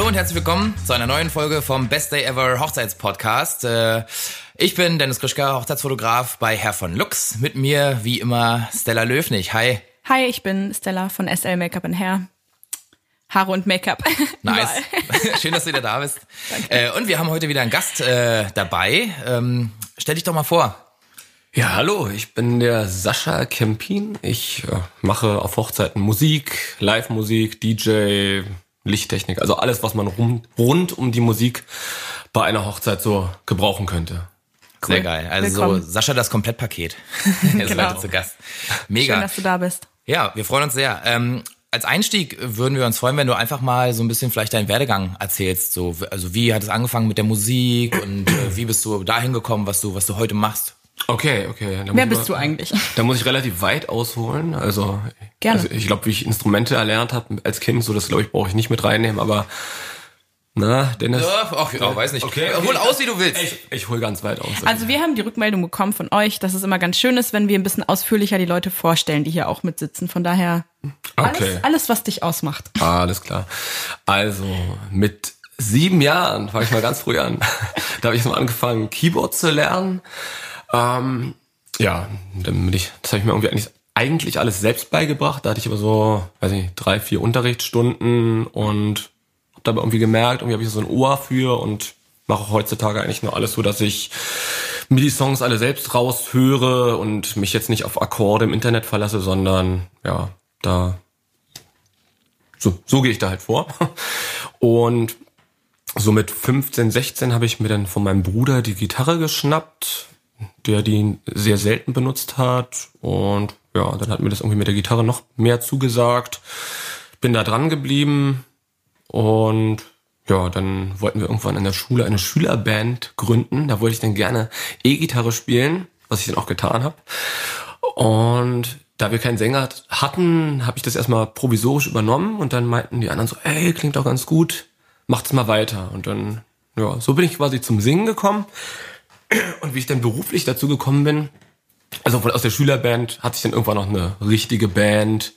Hallo und herzlich willkommen zu einer neuen Folge vom Best Day Ever Hochzeitspodcast. Äh, ich bin Dennis Krischka, Hochzeitsfotograf bei Herr von Lux. Mit mir wie immer Stella Löfnig. Hi. Hi, ich bin Stella von SL Make-up Hair. Haare und Make-up. Nice. Schön, dass du wieder da bist. Danke. Äh, und wir haben heute wieder einen Gast äh, dabei. Ähm, stell dich doch mal vor. Ja, hallo, ich bin der Sascha Kempin. Ich äh, mache auf Hochzeiten Musik, Live-Musik, DJ, Lichttechnik, also alles, was man rum, rund um die Musik bei einer Hochzeit so gebrauchen könnte. Cool. Sehr geil. Also Willkommen. so Sascha das Komplettpaket. er ist genau. heute zu Gast. Mega. Schön, dass du da bist. Ja, wir freuen uns sehr. Ähm, als Einstieg würden wir uns freuen, wenn du einfach mal so ein bisschen vielleicht deinen Werdegang erzählst. So, also wie hat es angefangen mit der Musik und äh, wie bist du dahin gekommen, was du, was du heute machst? Okay, okay. Wer bist mal, du eigentlich? Da muss ich relativ weit ausholen. Also, Gerne. Also ich glaube, wie ich Instrumente erlernt habe als Kind, so das glaube ich brauche ich nicht mit reinnehmen, aber na, Dennis? Ja, ach, ja, weiß nicht. Okay, okay. Hol aus, wie du willst. Ich, ich hol ganz weit aus. Also wir haben die Rückmeldung bekommen von euch, dass es immer ganz schön ist, wenn wir ein bisschen ausführlicher die Leute vorstellen, die hier auch mitsitzen. Von daher alles, okay. alles was dich ausmacht. Alles klar. Also mit sieben Jahren fange ich mal ganz früh an. da habe ich mal angefangen, Keyboard zu lernen. Ähm, ja, damit ich, das habe ich mir irgendwie eigentlich, eigentlich alles selbst beigebracht. Da hatte ich aber so, weiß nicht, drei, vier Unterrichtsstunden und habe dabei irgendwie gemerkt, irgendwie habe ich so ein Ohr für und mache heutzutage eigentlich nur alles so, dass ich mir die Songs alle selbst raushöre und mich jetzt nicht auf Akkorde im Internet verlasse, sondern ja, da so, so gehe ich da halt vor. Und so mit 15, 16 habe ich mir dann von meinem Bruder die Gitarre geschnappt, der die sehr selten benutzt hat. Und ja, dann hat mir das irgendwie mit der Gitarre noch mehr zugesagt. Bin da dran geblieben und ja, dann wollten wir irgendwann in der Schule eine Schülerband gründen. Da wollte ich dann gerne E-Gitarre spielen, was ich dann auch getan habe. Und da wir keinen Sänger hatten, habe ich das erstmal provisorisch übernommen und dann meinten die anderen so, ey, klingt doch ganz gut, macht's mal weiter. Und dann, ja, so bin ich quasi zum Singen gekommen. Und wie ich dann beruflich dazu gekommen bin, also aus der Schülerband hat sich dann irgendwann noch eine richtige Band,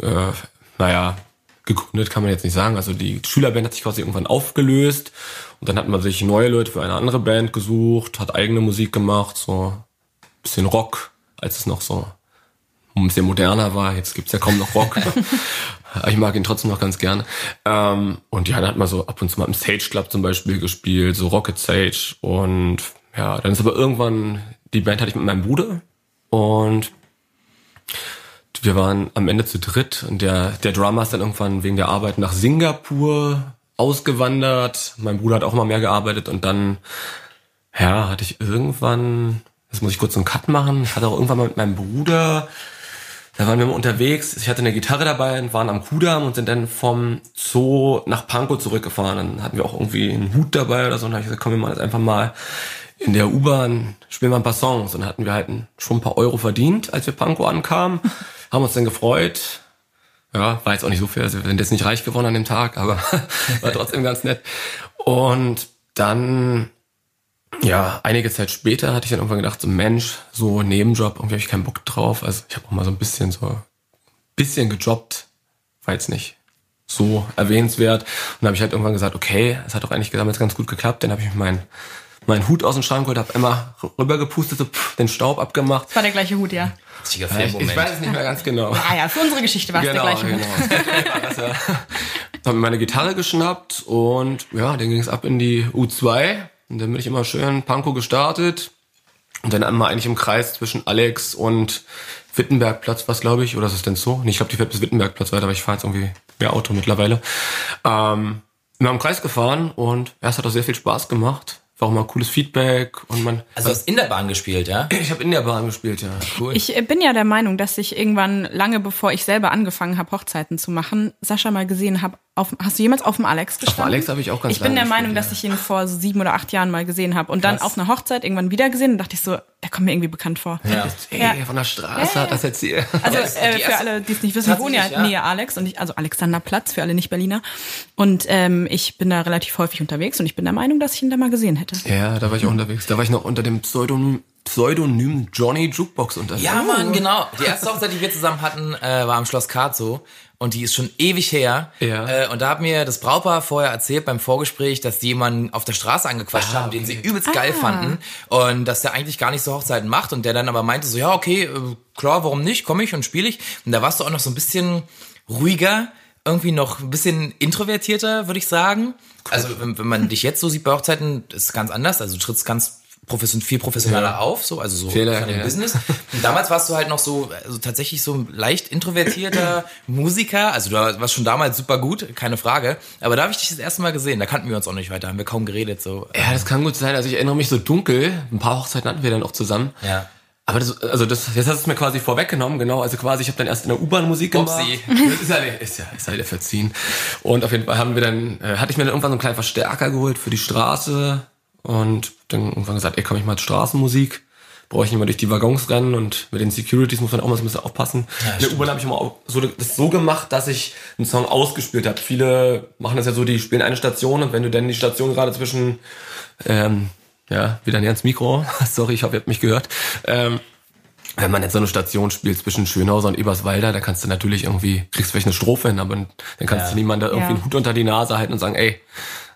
äh, naja, gegründet kann man jetzt nicht sagen. Also die Schülerband hat sich quasi irgendwann aufgelöst und dann hat man sich neue Leute für eine andere Band gesucht, hat eigene Musik gemacht, so bisschen Rock, als es noch so ein bisschen moderner war. Jetzt gibt's ja kaum noch Rock. ich mag ihn trotzdem noch ganz gerne. Ähm, und ja, dann hat man so ab und zu mal im Sage Club zum Beispiel gespielt, so Rocket Sage und ja, dann ist aber irgendwann, die Band hatte ich mit meinem Bruder und wir waren am Ende zu dritt und der, der Drummer ist dann irgendwann wegen der Arbeit nach Singapur ausgewandert. Mein Bruder hat auch mal mehr gearbeitet und dann, ja, hatte ich irgendwann, das muss ich kurz einen Cut machen, ich hatte auch irgendwann mal mit meinem Bruder, da waren wir mal unterwegs, ich hatte eine Gitarre dabei und waren am Kudamm und sind dann vom Zoo nach Pankow zurückgefahren. Dann hatten wir auch irgendwie einen Hut dabei oder so und dann habe ich gesagt, komm, wir machen jetzt einfach mal in der U-Bahn spielen wir ein paar Songs. Und dann hatten wir halt schon ein paar Euro verdient, als wir Pankow ankamen. haben uns dann gefreut. Ja, war jetzt auch nicht so viel. Also wir sind jetzt nicht reich geworden an dem Tag, aber war trotzdem ganz nett. Und dann, ja, einige Zeit später hatte ich dann irgendwann gedacht, so Mensch, so Nebenjob, irgendwie habe ich keinen Bock drauf. Also ich habe auch mal so ein bisschen so, bisschen gejobbt. War jetzt nicht so erwähnenswert. Und dann habe ich halt irgendwann gesagt, okay, es hat doch eigentlich damals ganz gut geklappt. Dann habe ich meinen meinen Hut aus dem Schrank geholt, habe immer rübergepustet, so pff, den Staub abgemacht. Das war der gleiche Hut, ja. Ich, ich weiß es nicht mehr ganz genau. Ah ja, für unsere Geschichte war es genau, der gleiche genau. Hut. Genau. habe mir meine Gitarre geschnappt und ja, dann ging es ab in die U2 und dann bin ich immer schön Panko gestartet und dann einmal eigentlich im Kreis zwischen Alex und Wittenbergplatz was glaube ich oder ist es denn so? Nee, ich glaube, die fährt bis Wittenbergplatz weiter, aber ich fahre jetzt irgendwie mehr Auto mittlerweile. Ähm, wir haben im Kreis gefahren und ja, es hat auch sehr viel Spaß gemacht auch mal cooles Feedback und man. Also du hast in der Bahn gespielt, ja? Ich habe in der Bahn gespielt, ja. Cool. Ich bin ja der Meinung, dass ich irgendwann lange bevor ich selber angefangen habe, Hochzeiten zu machen, Sascha mal gesehen habe, auf, hast du jemals auf dem Alex gestanden? Auf dem Alex habe ich auch ganz Ich bin der Meinung, ja. dass ich ihn vor so sieben oder acht Jahren mal gesehen habe und Krass. dann auf einer Hochzeit irgendwann wieder gesehen und dachte ich so, der kommt mir irgendwie bekannt vor. Ja. Ey, ja. von der Straße ja. hat das erzählt. Also äh, für alle, die es nicht wissen, ich wohne ja, ja nähe Alex und ich, also Alexanderplatz für alle Nicht-Berliner und ähm, ich bin da relativ häufig unterwegs und ich bin der Meinung, dass ich ihn da mal gesehen hätte. Ja, da war ich auch unterwegs. Da war ich noch unter dem Pseudonym Pseudonym Johnny Jukebox unterwegs. Ja, Mann, genau. Die erste Hochzeit, die wir zusammen hatten, äh, war am Schloss Karzow und die ist schon ewig her. Ja. Äh, und da hat mir das Brautpaar vorher erzählt beim Vorgespräch, dass die jemanden auf der Straße angequatscht Ah, haben, den sie okay. übelst geil fanden und dass der eigentlich gar nicht so Hochzeiten macht und der dann aber meinte so, ja, okay, äh, klar, warum nicht, komme ich und spiele ich. Und da warst du auch noch so ein bisschen ruhiger, irgendwie noch ein bisschen introvertierter, würde ich sagen. Also wenn, wenn man dich jetzt so sieht bei Hochzeiten, ist es ganz anders. Also du trittst ganz profession viel professioneller Ja. auf, so also so Fehler, von dem ja. Business. Und damals warst du halt noch so, also tatsächlich so ein leicht introvertierter Musiker. Also du warst schon damals super gut, keine Frage. Aber da habe ich dich das erste Mal gesehen. Da kannten wir uns auch nicht weiter, haben wir kaum geredet. So. Ja, das kann gut sein. Also ich erinnere mich so dunkel. Ein paar Hochzeiten hatten wir dann auch zusammen. Ja. Aber das, also das, jetzt hast du es mir quasi vorweggenommen, genau. Also quasi, ich habe dann erst in der U-Bahn Musik gemacht. Upsi. Das ist ja, ist ja, ist ja wieder verziehen. Und auf jeden Fall haben wir dann, äh, hatte ich mir dann irgendwann so einen kleinen Verstärker geholt für die Straße und dann irgendwann gesagt, ey, komm ich mal zur Straßenmusik. Brauche ich nicht mal durch die Waggons rennen und mit den Securities muss man auch mal so ein bisschen aufpassen. in der U-Bahn habe ich immer so, das so gemacht, dass ich einen Song ausgespielt habe. Viele machen das ja so, die spielen eine Station und wenn du dann die Station gerade zwischen ähm, ja, wieder näher ins Mikro. Sorry, ich hoffe, ihr habt mich gehört. Ähm, wenn man jetzt so eine Station spielt zwischen Schönhauser und Eberswalder, da kannst du natürlich irgendwie, kriegst vielleicht eine Strophe hin, aber dann kannst Ja. du niemand da irgendwie Ja. einen Hut unter die Nase halten und sagen, ey,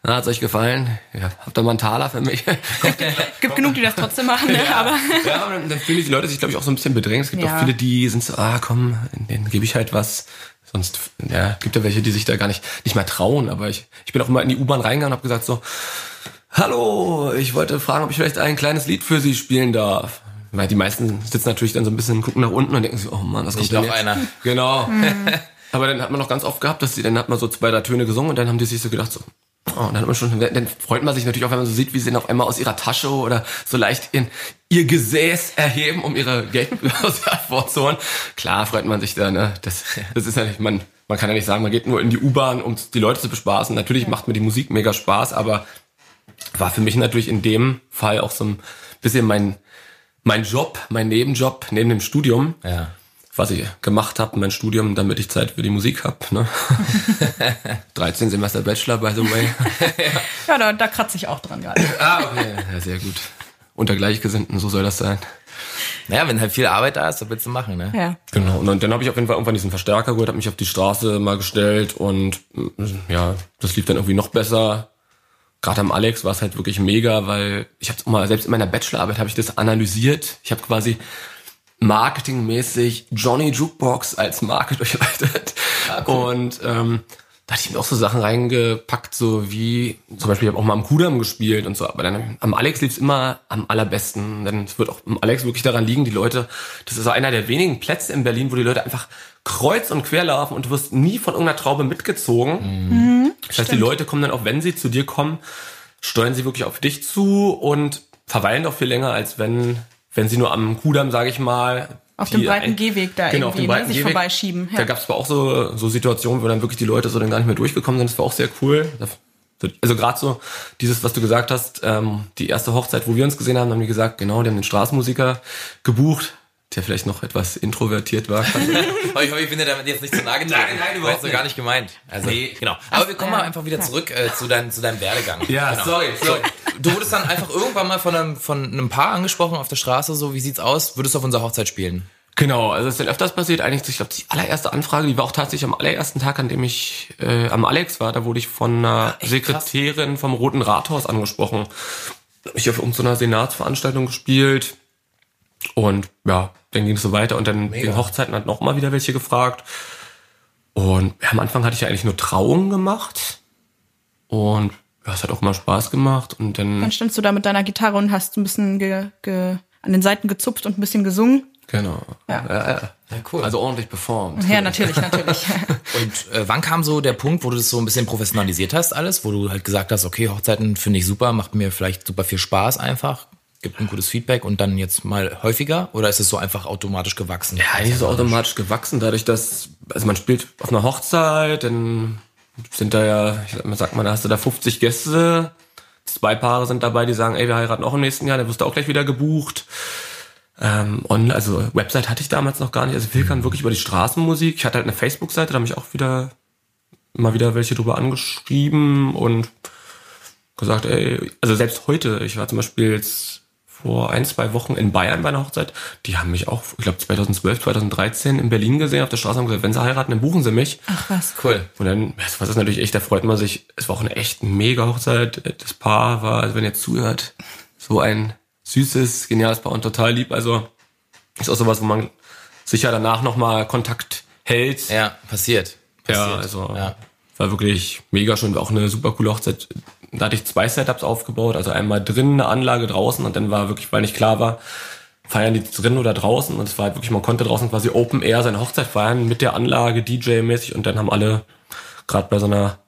na, hat's euch gefallen? Ja, habt ihr mal einen Taler für mich? Gibt genug, die das trotzdem machen, ne? aber ja, aber dann, dann fühlen die Leute sich, glaube ich, auch so ein bisschen bedrängt. Es gibt Ja. auch viele, die sind so, ah, komm, denen gebe ich halt was. Sonst, ja, gibt ja welche, die sich da gar nicht, nicht mal trauen. Aber ich, ich bin auch immer in die U-Bahn reingegangen und habe gesagt so, hallo, ich wollte fragen, ob ich vielleicht ein kleines Lied für Sie spielen darf. Weil die meisten sitzen natürlich dann so ein bisschen, gucken nach unten und denken sich, oh Mann, was Nicht kommt denn noch jetzt? einer. Genau. Aber dann hat man noch ganz oft gehabt, dass sie, dann hat man so zwei, drei Töne gesungen und dann haben die sich so gedacht, so, oh, und dann schon, dann freut man sich natürlich auch, wenn man so sieht, wie sie dann auf einmal aus ihrer Tasche oder so leicht in ihr Gesäß erheben, um ihre Geldbörse hervorzuholen. Klar freut man sich da, ne? Das, das ist ja nicht, man, man kann ja nicht sagen, man geht nur in die U-Bahn, um die Leute zu bespaßen. Natürlich macht mir die Musik mega Spaß, aber war für mich natürlich in dem Fall auch so ein bisschen mein, mein Job, mein Nebenjob neben dem Studium Ja. Was ich gemacht habe, mein Studium, damit ich Zeit für die Musik hab. Ne? 13 Semester Bachelor, by the way. ja, da, da kratze ich auch dran gerade. ah, okay. Ja, sehr gut. Unter Gleichgesinnten, so soll das sein. Naja, wenn halt viel Arbeit da ist, was willst du machen, ne? Ja. Genau. Und dann, dann habe ich auf jeden Fall irgendwann diesen Verstärker geholt, habe mich auf die Straße mal gestellt und mm, ja, das lief dann irgendwie noch besser. Gerade am Alex war es halt wirklich mega, weil ich habe mal selbst in meiner Bachelorarbeit habe ich das analysiert. Ich habe quasi marketingmäßig Johnny Jukebox als Marke durchleuchtet. Und ähm, da hatte ich mir auch so Sachen reingepackt, so wie zum Beispiel, ich habe auch mal am Kudamm gespielt und so, aber dann am Alex lief's immer am allerbesten. Denn es wird auch am Alex wirklich daran liegen, die Leute, das ist einer der wenigen Plätze in Berlin, wo die Leute einfach kreuz und quer laufen und du wirst nie von irgendeiner Traube mitgezogen. das heißt, die Leute kommen dann auch, wenn sie zu dir kommen, steuern sie wirklich auf dich zu und verweilen auch viel länger, als wenn, wenn sie nur am Kudamm, sage ich mal, Auf dem breiten Gehweg da genau, auf irgendwie, dem ne, sich Gehweg. vorbeischieben. Da Ja. gab es aber auch so, so Situationen, wo dann wirklich die Leute so dann gar nicht mehr durchgekommen sind. Das war auch sehr cool. Also gerade so dieses, was du gesagt hast, ähm, die erste Hochzeit, wo wir uns gesehen haben, haben die gesagt, genau, die haben den Straßenmusiker gebucht, der vielleicht noch etwas introvertiert war. Aber ich hoffe, ich bin dir damit jetzt nicht zu nahe getreten. Nein, nein, überhaupt so gar nicht gemeint. Also, genau. Aber wir kommen mal einfach wieder zurück äh, zu, dein, zu deinem Werdegang. Ja, genau. sorry, sorry. Du wurdest dann einfach irgendwann mal von einem, von einem Paar angesprochen auf der Straße, so, wie sieht's aus? Würdest du auf unserer Hochzeit spielen? Genau, also es ist dann öfters passiert. Eigentlich, ich glaube, die allererste Anfrage, die war auch tatsächlich am allerersten Tag, an dem ich äh, am Alex war. Da wurde ich von einer echt Sekretärin vom Roten Rathaus angesprochen. Ich auf irgendeiner Senatsveranstaltung gespielt. Und ja, dann ging es so weiter. Und dann Mega. wegen Hochzeiten hat noch mal wieder welche gefragt. Und ja, am Anfang hatte ich ja eigentlich nur Trauungen gemacht. Und ja, es hat auch mal Spaß gemacht. Und dann, Dann standst du da mit deiner Gitarre und hast ein bisschen ge, ge, an den Seiten gezupft und ein bisschen gesungen. genau. Ja. Ja, ja. Ja, cool. Also ordentlich performt. Ja, natürlich, natürlich. Und äh, wann kam so der Punkt, wo du das so ein bisschen professionalisiert hast, alles? Wo du halt gesagt hast, okay, Hochzeiten finde ich super, macht mir vielleicht super viel Spaß einfach, gibt ein gutes Feedback und dann jetzt mal häufiger? Oder ist es so einfach automatisch gewachsen? Ja, ist es automatisch gewachsen, dadurch, dass, also man spielt auf einer Hochzeit, dann sind da ja, ich sag mal, mal, da hast du da 50 Gäste, zwei Paare sind dabei, die sagen, ey, wir heiraten auch im nächsten Jahr, dann wirst du auch gleich wieder gebucht. Ähm, und also Website hatte ich damals noch gar nicht, also viel kam wirklich über die Straßenmusik. Ich hatte halt eine Facebook-Seite, da habe ich auch wieder immer wieder welche drüber angeschrieben und gesagt, ey, also selbst heute, ich war zum Beispiel jetzt vor ein, zwei Wochen in Bayern bei einer Hochzeit. Die haben mich auch, ich glaube 2012, 2013 in Berlin gesehen auf der Straße und gesagt, wenn sie heiraten, dann buchen sie mich. Ach was. Cool. Und dann, was ist natürlich echt, da freut man sich. Es war auch eine echt mega Hochzeit. Das Paar war, also wenn ihr zuhört, so ein süßes, geniales Paar und total lieb. Also ist auch sowas, wo man sicher danach nochmal Kontakt hält. Ja, passiert. passiert. Ja, also ja. war wirklich mega schön. War auch eine super coole Hochzeit. Da hatte ich zwei Setups aufgebaut. Also einmal drin eine Anlage draußen und dann war wirklich, weil nicht klar war, feiern die drin oder draußen. Und es war halt wirklich, man konnte draußen quasi Open Air seine Hochzeit feiern mit der Anlage, DJ-mäßig. Und dann haben alle, gerade bei so einer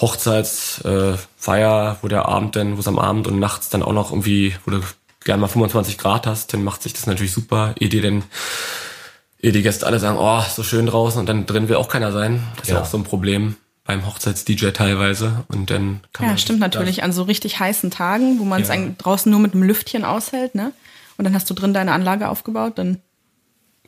Hochzeitsfeier, äh, wo der Abend dann, wo es am Abend und nachts dann auch noch irgendwie, wo du gerne mal 25 Grad hast, dann macht sich das natürlich super. Ehe die denn, ehe die Gäste alle sagen, oh, so schön draußen und dann drin will auch keiner sein. Das ist ja, ja auch so ein Problem beim Hochzeits-DJ teilweise. Und dann kann ja, man. Ja, stimmt natürlich. An so richtig heißen Tagen, wo man es ja. draußen nur mit einem Lüftchen aushält, ne? Und dann hast du drin deine Anlage aufgebaut, dann.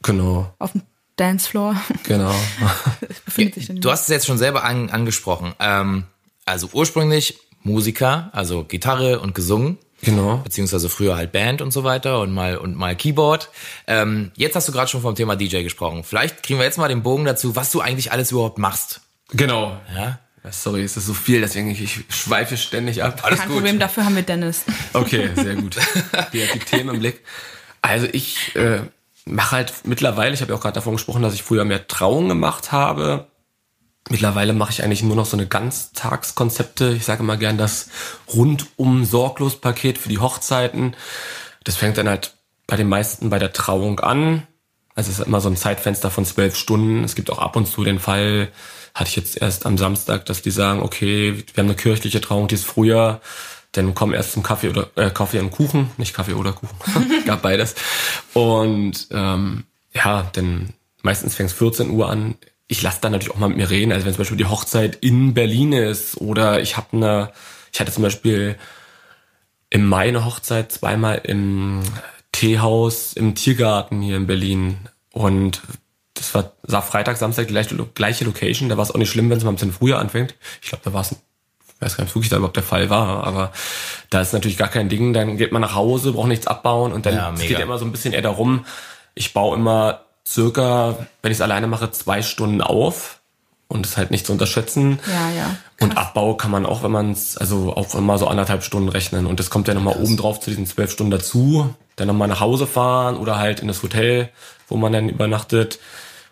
Genau. Auf dem Dancefloor. Genau. befindet sich du hast es jetzt schon selber an, angesprochen. Ähm, also ursprünglich Musiker, also Gitarre und gesungen. Genau. Beziehungsweise früher halt Band und so weiter und mal und mal Keyboard. Ähm, jetzt hast du gerade schon vom Thema DJ gesprochen. Vielleicht kriegen wir jetzt mal den Bogen dazu, was du eigentlich alles überhaupt machst. Genau. Ja. Sorry, ist das so viel, deswegen ich schweife ständig ab. Alles Kein gut. Problem, dafür haben wir Dennis. Okay, sehr gut. Die hat die Themen im Blick. Also ich äh, mache halt mittlerweile, ich habe ja auch gerade davon gesprochen, dass ich früher mehr Trauung gemacht habe. Mittlerweile mache ich eigentlich nur noch so eine Ganztagskonzepte. Ich sage immer gern das rundum sorglos Paket für die Hochzeiten. Das fängt dann halt bei den meisten bei der Trauung an. Also es ist immer so ein Zeitfenster von zwölf Stunden. Es gibt auch ab und zu den Fall, hatte ich jetzt erst am Samstag, dass die sagen, okay, wir haben eine kirchliche Trauung, die ist früher, dann komm erst zum Kaffee oder äh, Kaffee und Kuchen, nicht Kaffee oder Kuchen, gab beides. Und ähm, ja, dann meistens fängt es 14 Uhr an ich lasse dann natürlich auch mal mit mir reden. Also wenn zum Beispiel die Hochzeit in Berlin ist oder ich habe eine, ich hatte zum Beispiel im Mai eine Hochzeit zweimal im Teehaus im Tiergarten hier in Berlin und das war, sah Freitag, Samstag die gleiche, gleiche Location. Da war es auch nicht schlimm, wenn es mal ein bisschen früher anfängt. Ich glaube, da war es, ich weiß gar nicht, wirklich da überhaupt der Fall war, aber da ist natürlich gar kein Ding. Dann geht man nach Hause, braucht nichts abbauen und dann ja, es geht ja immer so ein bisschen eher darum, ich baue immer circa, wenn ich es alleine mache, zwei Stunden auf und ist halt nicht zu unterschätzen. Ja, ja. Und Abbau kann man auch, wenn man es, also auch immer so anderthalb Stunden rechnen. Und das kommt ja nochmal oben drauf zu diesen zwölf Stunden dazu. Dann nochmal nach Hause fahren oder halt in das Hotel, wo man dann übernachtet.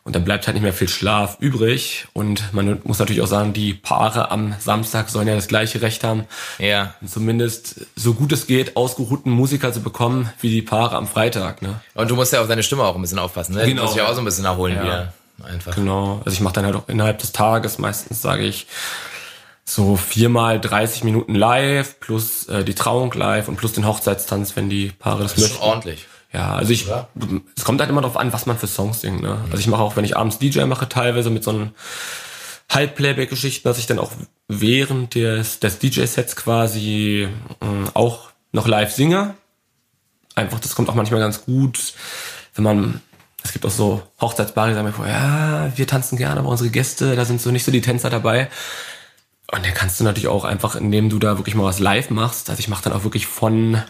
Und dann bleibt halt nicht mehr viel Schlaf übrig. Und man muss natürlich auch sagen, die Paare am Samstag sollen ja das gleiche Recht haben. Ja. Zumindest so gut es geht, ausgeruhten Musiker zu bekommen, wie die Paare am Freitag. Ne? Und du musst ja auf deine Stimme auch ein bisschen aufpassen. Ne? Genau. Du musst ja auch so ein bisschen nachholen ja. wieder. Einfach. Genau. Also ich mache dann halt auch innerhalb des Tages meistens, sage ich, so viermal 30 Minuten live, plus äh, die Trauung live und plus den Hochzeitstanz, wenn die Paare das, das möchten. Ordentlich. Ja, also ich, Oder? es kommt halt immer darauf an, was man für Songs singt. Ne? Also ich mache auch, wenn ich abends DJ mache, teilweise mit so einem Halbplayback-Geschichten, dass ich dann auch während des, des DJ-Sets quasi äh, auch noch live singe. Einfach, das kommt auch manchmal ganz gut, wenn man, es gibt auch so Hochzeitspaare, die sagen mir vor, ja, wir tanzen gerne, aber unsere Gäste, da sind so nicht so die Tänzer dabei. Und dann kannst du natürlich auch einfach, indem du da wirklich mal was live machst, also ich mache dann auch wirklich von,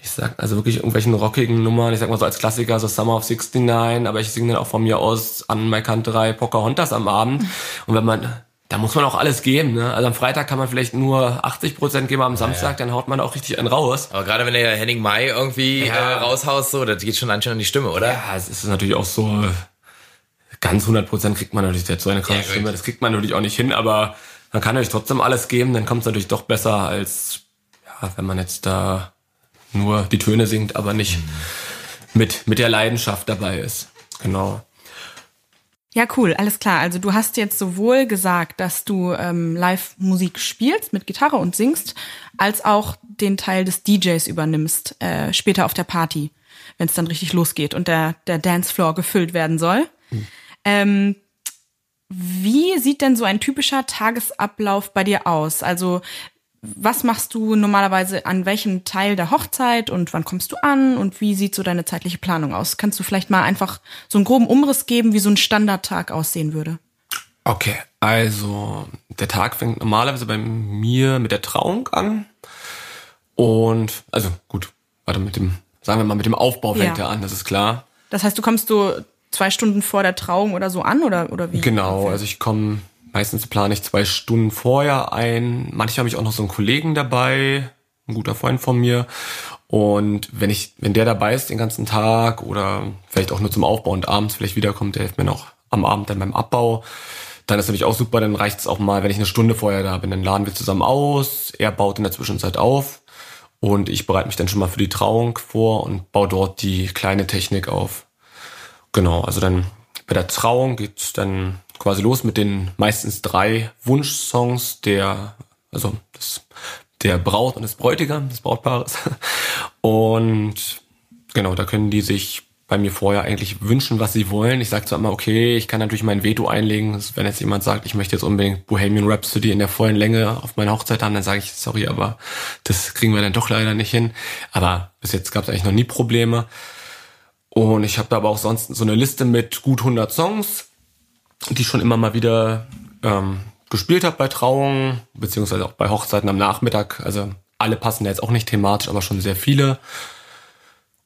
ich sag also wirklich irgendwelchen rockigen Nummern, ich sag mal so als Klassiker, so Summer of 69, aber ich singe dann auch von mir aus an My Country Pocahontas am Abend. Und wenn man, da muss man auch alles geben, ne? Also am Freitag kann man vielleicht nur 80 Prozent geben, am Samstag, ja, ja. dann haut man auch richtig einen raus. Aber gerade wenn der Henning Mai irgendwie ja. äh, raushaust, so, das geht schon anscheinend an die Stimme, oder? Ja, es ist natürlich auch so, ganz 100 Prozent kriegt man natürlich jetzt so eine krasse Stimme, das kriegt man natürlich auch nicht hin, aber man kann natürlich trotzdem alles geben, dann kommt es natürlich doch besser als, ja, wenn man jetzt da nur die Töne singt, aber nicht mhm. mit, mit der Leidenschaft dabei ist. Genau. Ja, cool, alles klar. Also du hast jetzt sowohl gesagt, dass du ähm, Live-Musik spielst mit Gitarre und singst, als auch den Teil des DJs übernimmst, äh, später auf der Party, wenn es dann richtig losgeht und der, der Dancefloor gefüllt werden soll. Mhm. Ähm, wie sieht denn so ein typischer Tagesablauf bei dir aus? Also was machst du normalerweise an welchem Teil der Hochzeit und wann kommst du an und wie sieht so deine zeitliche Planung aus? Kannst du vielleicht mal einfach so einen groben Umriss geben, wie so ein Standardtag aussehen würde? Okay, also der Tag fängt normalerweise bei mir mit der Trauung an Und, also gut, warte, mit dem, sagen wir mal, mit dem Aufbau fängt Ja. er an, das ist klar. Das heißt, du kommst so zwei Stunden vor der Trauung oder so an oder, oder wie? Genau, also ich komme, meistens plane ich zwei Stunden vorher ein. Manchmal habe ich auch noch so einen Kollegen dabei, ein guter Freund von mir. Und wenn ich, wenn der dabei ist den ganzen Tag oder vielleicht auch nur zum Aufbau und abends vielleicht wiederkommt, der hilft mir noch am Abend dann beim Abbau, dann ist natürlich auch super, dann reicht es auch mal, wenn ich eine Stunde vorher da bin, dann laden wir zusammen aus, er baut in der Zwischenzeit auf und ich bereite mich dann schon mal für die Trauung vor und baue dort die kleine Technik auf. Genau, also dann bei der Trauung geht's dann quasi los mit den meistens drei Wunschsongs der, also das, der Braut und des Bräutigam, des Brautpaares. Und genau, da können die sich bei mir vorher eigentlich wünschen, was sie wollen. Ich sage zwar immer, okay, ich kann natürlich mein Veto einlegen. Wenn jetzt jemand sagt, ich möchte jetzt unbedingt Bohemian Rhapsody in der vollen Länge auf meiner Hochzeit haben, dann sage ich, sorry, aber das kriegen wir dann doch leider nicht hin. Aber bis jetzt gab es eigentlich noch nie Probleme. Und ich habe da aber auch sonst so eine Liste mit gut 100 Songs, die ich schon immer mal wieder ähm, gespielt habe bei Trauungen, beziehungsweise auch bei Hochzeiten am Nachmittag. Also alle passen da jetzt auch nicht thematisch, aber schon sehr viele.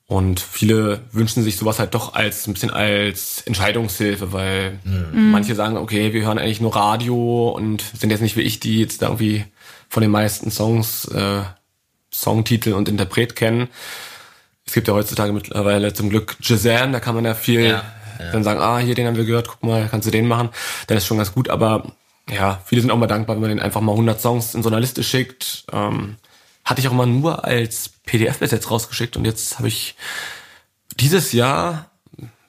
Und viele wünschen sich sowas halt doch als ein bisschen als Entscheidungshilfe, weil manche sagen, okay, wir hören eigentlich nur Radio und sind jetzt nicht wie ich, die jetzt da irgendwie von den meisten Songs äh, Songtitel und Interpret kennen. Es gibt ja heutzutage mittlerweile zum Glück Shazam, da kann man ja viel Ja, dann sagen, ah, hier, den haben wir gehört, guck mal, kannst du den machen? Dann ist schon ganz gut, aber ja, viele sind auch mal dankbar, wenn man denen einfach mal 100 Songs in so einer Liste schickt. Ähm, hatte ich auch mal nur als PDF bis jetzt rausgeschickt und jetzt habe ich dieses Jahr,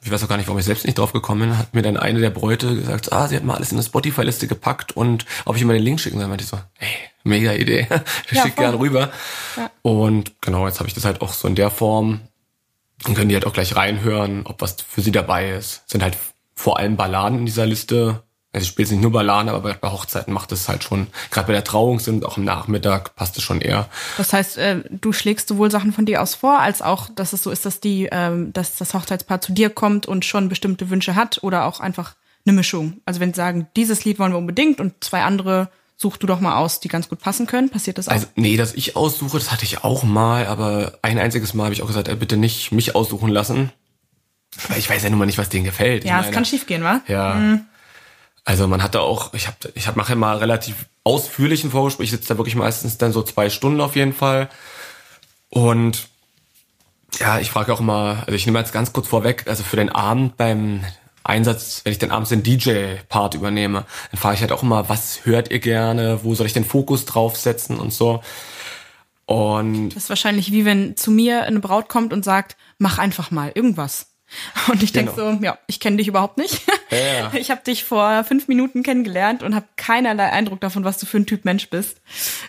ich weiß auch gar nicht, warum ich selbst nicht drauf gekommen bin, hat mir dann eine der Bräute gesagt, ah, sie hat mal alles in eine Spotify-Liste gepackt und ob ich ihm mal den Link schicken soll. meinte ich so, hey, mega Idee, ich Ja, schick voll. gern rüber. Ja. Und genau, jetzt habe ich das halt auch so in der Form. Dann können die halt auch gleich reinhören, ob was für sie dabei ist. Sind halt vor allem Balladen in dieser Liste. Also ich spiele nicht nur Balladen, aber bei, Hochzeiten macht es halt schon, gerade bei der Trauung sind auch am Nachmittag passt es schon eher. Das heißt, äh, du schlägst sowohl Sachen von dir aus vor, als auch, dass es so ist, dass die, ähm, dass das Hochzeitspaar zu dir kommt und schon bestimmte Wünsche hat oder auch einfach eine Mischung. Also wenn sie sagen, dieses Lied wollen wir unbedingt und zwei andere such du doch mal aus, die ganz gut passen können, passiert das auch? Also, nee, dass ich aussuche, das hatte ich auch mal, aber ein einziges Mal habe ich auch gesagt, ey, bitte nicht mich aussuchen lassen. Weil ich weiß ja nun mal nicht, was denen gefällt. Ja, es kann schiefgehen, wa? Ja. Also man hatte auch, ich habe, ich hab, mache immer relativ ausführlichen Vorgespräch. Ich sitze da wirklich meistens dann so zwei Stunden auf jeden Fall. Und ja, ich frage auch immer, also ich nehme jetzt ganz kurz vorweg, also für den Abend beim Einsatz, wenn ich dann abends den DJ-Part übernehme, dann frage ich halt auch immer, was hört ihr gerne, wo soll ich den Fokus draufsetzen und so. Und Das ist wahrscheinlich wie wenn zu mir eine Braut kommt und sagt, mach einfach mal irgendwas. Und ich denk Genau. so, ja, ich kenne dich überhaupt nicht. Ja. Ich habe dich vor fünf Minuten kennengelernt und habe keinerlei Eindruck davon, was du für ein Typ Mensch bist.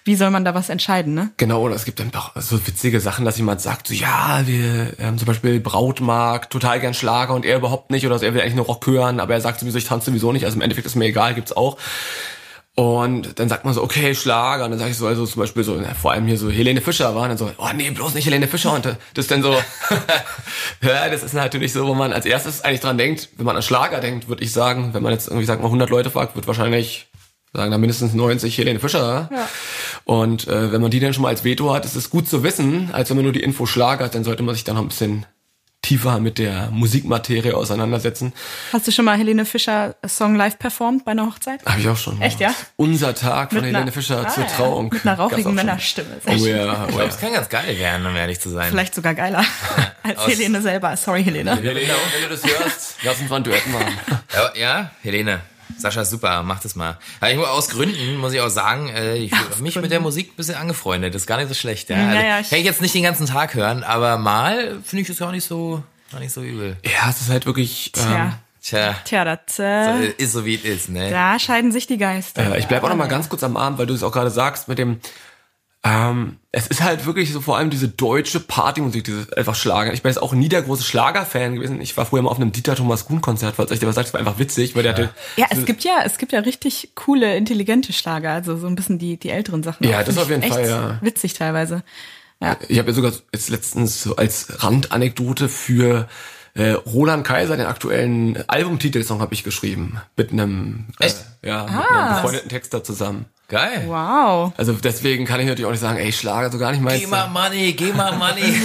Wie soll man da was entscheiden, ne? Genau, und es gibt dann doch so witzige Sachen, dass jemand sagt, so, ja, wir ähm, zum Beispiel Braut mag total gern Schlager und er überhaupt nicht oder so, er will eigentlich nur Rock hören, aber er sagt sowieso, ich tanze sowieso nicht, also im Endeffekt ist mir egal, gibt's auch. Und dann sagt man so, okay, Schlager. Und dann sage ich so, also zum Beispiel so, na, vor allem hier so Helene Fischer war. Und dann so, oh nee, bloß nicht Helene Fischer. Und das ist dann so, ja, das ist natürlich so, wo man als erstes eigentlich dran denkt, wenn man an Schlager denkt, würde ich sagen, wenn man jetzt irgendwie, sag mal, 100 Leute fragt, wird wahrscheinlich sagen da mindestens 90 Helene Fischer. Ja. Und äh, wenn man die dann schon mal als Veto hat, ist es gut zu wissen, als wenn man nur die Info Schlager hat, dann sollte man sich dann noch ein bisschen tiefer mit der Musikmaterie auseinandersetzen. Hast du schon mal Helene Fischer Song live performt bei einer Hochzeit? Habe ich auch schon. Echt, ja? Unser Tag von Mit einer- Helene Fischer Ah, zur ja. Trauung. Mit einer rauchigen. Männerstimme. Oh ja, Ich oh glaube, ja. es kann ganz geil werden, um ehrlich zu sein. Vielleicht sogar geiler als Aus- Helene selber. Sorry, Helene. Helene, wenn du das hörst, lass uns mal ein Duett machen. Ja, ja, Helene. Sascha ist super, mach das mal. Muss- aus Gründen muss ich auch sagen, äh, ich habe mich mit der Musik ein bisschen angefreundet. Das ist gar nicht so schlecht. Ja, Ja, also, ja, ich- kann ich jetzt nicht den ganzen Tag hören, aber mal finde ich das gar nicht so, gar nicht so übel. Ja, es ist halt wirklich. Tja, Ähm, Tja, tja, das, äh, ist so wie es ist, ne? da scheiden sich die Geister. äh, ich bleib auch noch mal ganz kurz am Abend, weil du es auch gerade sagst mit dem. Ähm, es ist halt wirklich so vor allem diese deutsche Partymusik, diese einfach Schlager. Ich bin jetzt auch nie der große Schlager-Fan gewesen. Ich war früher mal auf einem Dieter Thomas Kuhn-Konzert, falls euch der was sagt, das war einfach witzig, weil der hatte. Ja, es gibt ja, es gibt ja richtig coole, intelligente Schlager, also so ein bisschen die, die älteren Sachen. Ja, auch. das Find auf jeden Fall, ja. Witzig teilweise. Ja. Ich habe ja sogar jetzt letztens so als Randanekdote für äh, Roland Kaiser, den aktuellen Albumtitelsong habe ich geschrieben. Mit einem, äh, Echt? ja, mit einem befreundeten Texter zusammen. Geil. Wow. Also deswegen kann ich natürlich auch nicht sagen, ey, Schlager so gar nicht meins. Geh mal Money, geh mal Money.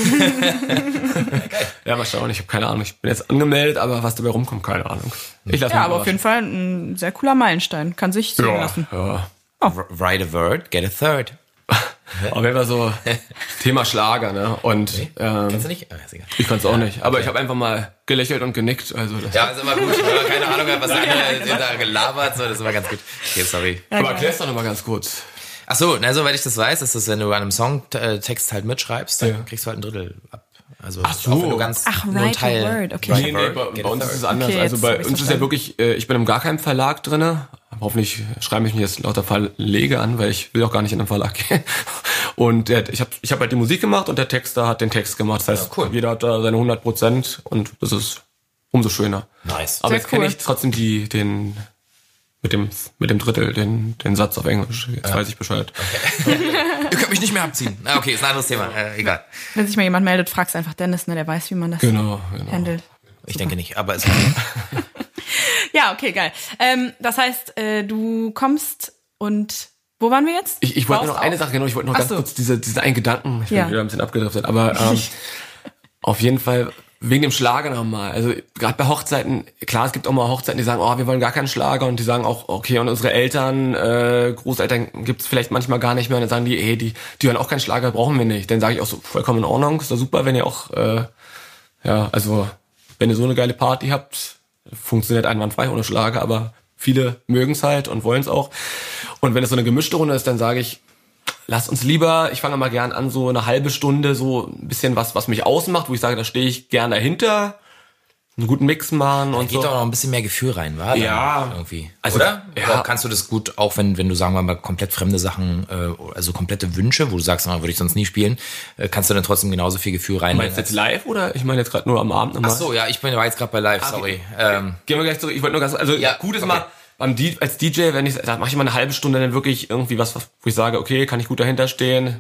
Ja, mal schauen, ich habe keine Ahnung. Ich bin jetzt angemeldet, aber was dabei rumkommt, keine Ahnung. Ich lasse Ja, mich aber auf jeden Fall ein sehr cooler Meilenstein. Kann sich sehen ja, lassen. ja. Write a word, get a third. Auf jeden Fall so Thema Schlager, ne? Und ähm, Kennst du nicht? Ah, ist egal. ich kann es auch nicht. Aber ich habe einfach mal gelächelt und genickt. Also das Ja, ist immer gut. Wenn keine Ahnung hat, was der andere da gelabert, so, das ist immer ganz gut. Okay, sorry. aber erklär's doch nochmal ganz kurz. Ach so, na, soweit ich das weiß, ist das, wenn du an einem Songtext halt mitschreibst, dann Ja. kriegst du halt ein Drittel ab. Also, Ach so. auch wenn du ganz Ach, nur a Teil. word, okay. Nee, nee, bei, bei uns ist es anders. Okay, also bei uns ist ja wirklich, äh, ich bin im gar keinem Verlag drinne. Hoffentlich schreibe ich mich jetzt lauter Verlege an, weil ich will auch gar nicht in den Verlag gehen. Und der, ich habe ich hab halt die Musik gemacht und der Texter hat den Text gemacht. Das heißt, Ja, cool. jeder hat da seine 100 Prozent und das ist umso schöner. Nice. Aber Sehr jetzt kenne cool. ich trotzdem die, den, mit dem, mit dem Drittel, den, den Satz auf Englisch. Jetzt weiß ich Bescheid. Ihr könnt mich nicht mehr abziehen. Ah, okay, ist ein anderes Thema. Äh, egal. Wenn sich mal jemand meldet, fragst einfach Dennis, ne? Der weiß, wie man das Genau, genau. handelt. Ich denke nicht, aber ist okay. Ja, okay, geil. Ähm, das heißt, äh, du kommst und wo waren wir jetzt? Ich, ich wollte noch eine auf. Sache, genau, ich wollte noch Ach ganz so. kurz diese, diese einen Gedanken, ich Ja. bin wieder ein bisschen abgedriftet, aber ähm, auf jeden Fall wegen dem Schlager nochmal. Also gerade bei Hochzeiten, klar, es gibt auch mal Hochzeiten, die sagen, oh, wir wollen gar keinen Schlager und die sagen auch, okay, und unsere Eltern, äh, Großeltern gibt's vielleicht manchmal gar nicht mehr und dann sagen die, hey, die, die hören auch keinen Schlager, brauchen wir nicht. Dann sage ich auch so, vollkommen in Ordnung, ist doch super, wenn ihr auch, äh, ja, also wenn ihr so eine geile Party habt, funktioniert einwandfrei ohne Schlager, aber viele mögen's halt und wollen's auch. Und wenn es so eine gemischte Runde ist, dann sage ich, lass uns lieber, ich fange mal gern an, so eine halbe Stunde, so ein bisschen was, was mich ausmacht, wo ich sage, da stehe ich gern dahinter, einen guten Mix machen und Geht so. doch noch ein bisschen mehr Gefühl rein, wa? Dann Ja. Irgendwie. Also, Oder? ja. Oder kannst du das gut, auch wenn, wenn du, sagen wir mal, komplett fremde Sachen, äh, also komplette Wünsche, wo du sagst, na, würde ich sonst nie spielen, äh, kannst du dann trotzdem genauso viel Gefühl rein. Meinst du jetzt live oder ich meine jetzt gerade nur am Abend nochmal? Ach so, ja, ich bin war jetzt gerade bei live, sorry. Ähm, Gehen wir gleich zurück. Ich wollte nur ganz, also Ja, gut ist okay. mal beim D als DJ, wenn ich, da mache ich mal eine halbe Stunde dann wirklich irgendwie was, was, wo ich sage, okay, kann ich gut dahinter stehen,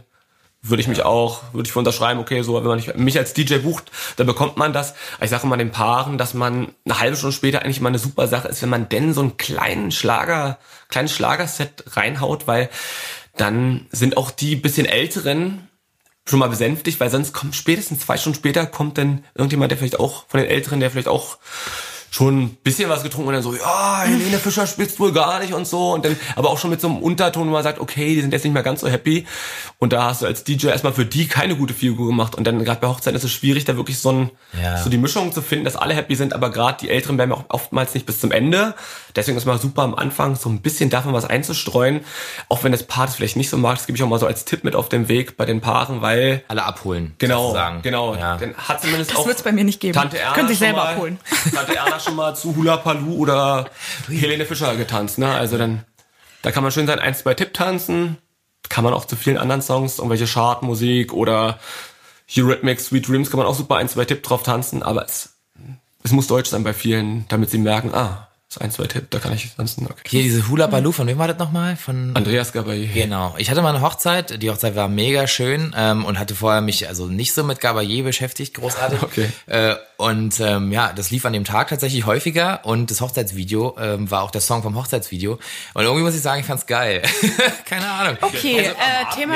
würde ich mich auch, würde ich unterschreiben, okay, so, wenn man mich als DJ bucht, dann bekommt man das. Ich sage immer den Paaren, dass man eine halbe Stunde später eigentlich mal eine super Sache ist, wenn man denn so einen kleinen Schlager, kleines Schlagerset reinhaut, weil dann sind auch die bisschen älteren schon mal besänftigt, weil sonst kommt spätestens zwei Stunden später kommt dann irgendjemand, der vielleicht auch von den Älteren, der vielleicht auch schon ein bisschen was getrunken und dann so, ja, Helene Fischer spielst wohl gar nicht und so und dann aber auch schon mit so einem Unterton, wo man sagt, okay, die sind jetzt nicht mehr ganz so happy und da hast du als DJ erstmal für die keine gute Figur gemacht und dann gerade bei Hochzeiten ist es schwierig, da wirklich so ein Ja. so die Mischung zu finden, dass alle happy sind, aber gerade die Älteren bleiben auch oftmals nicht bis zum Ende. Deswegen ist mal super am Anfang so ein bisschen davon was einzustreuen, auch wenn das Paar das vielleicht nicht so mag, das gebe ich auch mal so als Tipp mit auf den Weg bei den Paaren, weil alle abholen. Genau, sozusagen. genau. Ja. Dann hat zumindest Das auch wird's bei mir nicht geben. Tante Erna Können sich selber mal, abholen. Tante Erna schon mal zu Hula Palu oder Helene Fischer getanzt, ne? Also dann, da kann man schön sein ein, zwei Tipp tanzen. Kann man auch zu vielen anderen Songs, irgendwelche Chartmusik oder Eurythmics, Sweet Dreams, kann man auch super ein, zwei Tipp drauf tanzen, aber es, es muss deutsch sein bei vielen, damit sie merken, ah, ist ein, zwei Tipp, da kann ich tanzen, okay. Hier diese Hula Baloo, von wem war das nochmal? Von Andreas Gabayé. Genau. Ich hatte mal eine Hochzeit. Die Hochzeit war mega schön ähm, und hatte vorher mich also nicht so mit Gabayé beschäftigt, großartig. Okay. Äh, und ähm, ja, das lief an dem Tag tatsächlich häufiger und das Hochzeitsvideo ähm, war auch der Song vom Hochzeitsvideo. Und irgendwie muss ich sagen, ich fand's geil. Keine Ahnung. Okay, äh, Thema.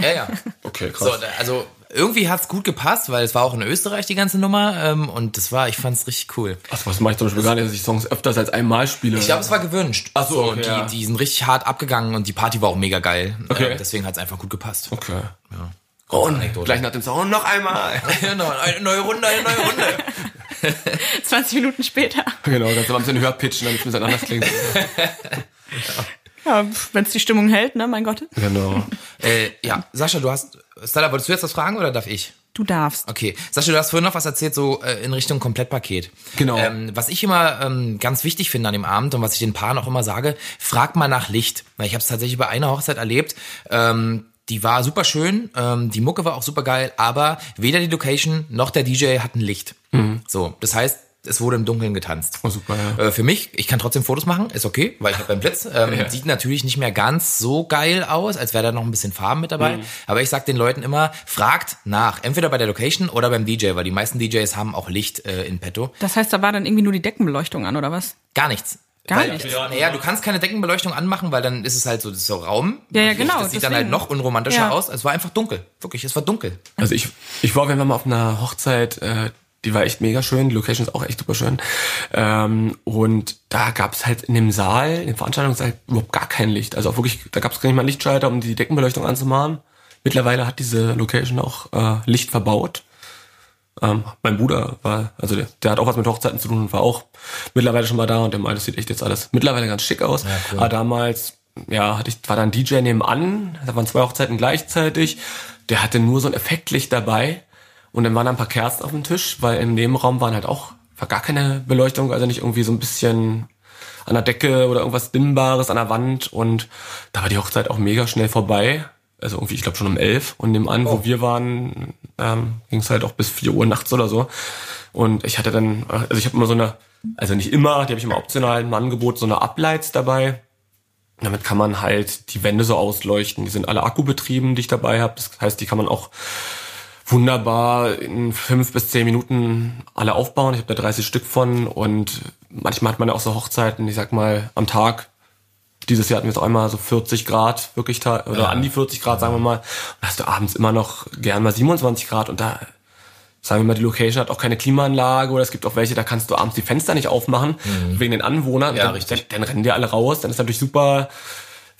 Ja, ja. Okay, krass. So, also irgendwie hat's gut gepasst, weil es war auch in Österreich die ganze Nummer ähm, und das war, ich fand's richtig cool. Ach, was mache ich zum Beispiel gar nicht, dass ich Songs öfters als einmal spiele. Ich glaube, es war gewünscht. Ach so, okay, und die, ja. die sind richtig hart abgegangen und die Party war auch mega geil. Okay. Äh, deswegen hat's einfach gut gepasst. Okay. Ja. Oh, und Anekdote. gleich nach dem Song noch einmal. Genau, eine neue Runde, eine neue Runde. 20 Minuten später. Genau, kannst du mal ein bisschen höher pitchen, damit es ein bisschen anders klingt. Ja, wenn es die Stimmung hält, ne, mein Gott. genau. äh, ja, Sascha, du hast. Stella, wolltest du jetzt was fragen oder darf ich? Du darfst. Okay. Sascha, du hast vorhin noch was erzählt, so äh, in Richtung Komplettpaket. Genau. Ähm, was ich immer ähm, ganz wichtig finde an dem Abend und was ich den Paaren auch immer sage, frag mal nach Licht. Weil ich habe es tatsächlich bei einer Hochzeit erlebt. Ähm, die war super schön, ähm, die Mucke war auch super geil, aber weder die Location noch der DJ hatten Licht. So, das heißt, es wurde im Dunkeln getanzt. Oh, super, ja. Äh, für mich, ich kann trotzdem Fotos machen, ist okay, weil ich habe beim Blitz. Ähm, Ja. Sieht natürlich nicht mehr ganz so geil aus, als wäre da noch ein bisschen Farben mit dabei. Mhm. Aber ich sag den Leuten immer, fragt nach, entweder bei der Location oder beim DJ, weil die meisten DJs haben auch Licht äh, in petto. Das heißt, da war dann irgendwie nur die Deckenbeleuchtung an, oder was? Gar nichts. Gar weil, nichts? Naja, du kannst keine Deckenbeleuchtung anmachen, weil dann ist es halt so, das ist so Raum. Ja, ja, genau, Das sieht dann deswegen. halt noch unromantischer Ja. aus. Es war einfach dunkel. Wirklich, es war dunkel. Also ich, ich war, wir waren mal auf einer Hochzeit, äh, die war echt mega schön, die Location ist auch echt super schön. Ähm, und da gab's halt in dem Saal, in dem Veranstaltungssaal, überhaupt gar kein Licht. Also auch wirklich, da gab's gar nicht mal einen Lichtschalter, um die Deckenbeleuchtung anzumachen. Mittlerweile hat diese Location auch äh, Licht verbaut. Ähm, mein Bruder war, also der, der hat auch was mit Hochzeiten zu tun und war auch mittlerweile schon mal da und der meinte, das sieht echt jetzt alles mittlerweile ganz schick aus. cool. Aber damals, ja, hatte ich, war da ein DJ nebenan, da waren zwei Hochzeiten gleichzeitig, der hatte nur so ein Effektlicht dabei und dann waren da ein paar Kerzen auf dem Tisch, weil im Nebenraum waren halt auch, war gar keine Beleuchtung, also nicht irgendwie so ein bisschen an der Decke oder irgendwas Dimmbares an der Wand und da war die Hochzeit auch mega schnell vorbei. Also irgendwie, ich glaube schon um elf und nebenan, wo wir waren, ähm, ging es halt auch bis vier Uhr nachts oder so. Und ich hatte dann, also ich habe immer so eine, also nicht immer, die habe ich immer optional im Angebot, so eine Uplights dabei. Damit kann man halt die Wände so ausleuchten. Die sind alle akkubetrieben, die ich dabei habe. Das heißt, die kann man auch wunderbar in fünf bis zehn Minuten alle aufbauen. Ich habe da 30 Stück von und manchmal hat man ja auch so Hochzeiten, ich sag mal, am Tag. Dieses Jahr hatten wir jetzt auch einmal so 40 Grad, wirklich, oder an die 40 Grad, sagen wir mal. Und da hast du abends immer noch gern mal 27 Grad und da, sagen wir mal, die Location hat auch keine Klimaanlage oder es gibt auch welche, da kannst du abends die Fenster nicht aufmachen, wegen den Anwohnern. Mhm. Ja, dann, richtig. Dann, dann rennen die alle raus, dann ist natürlich super,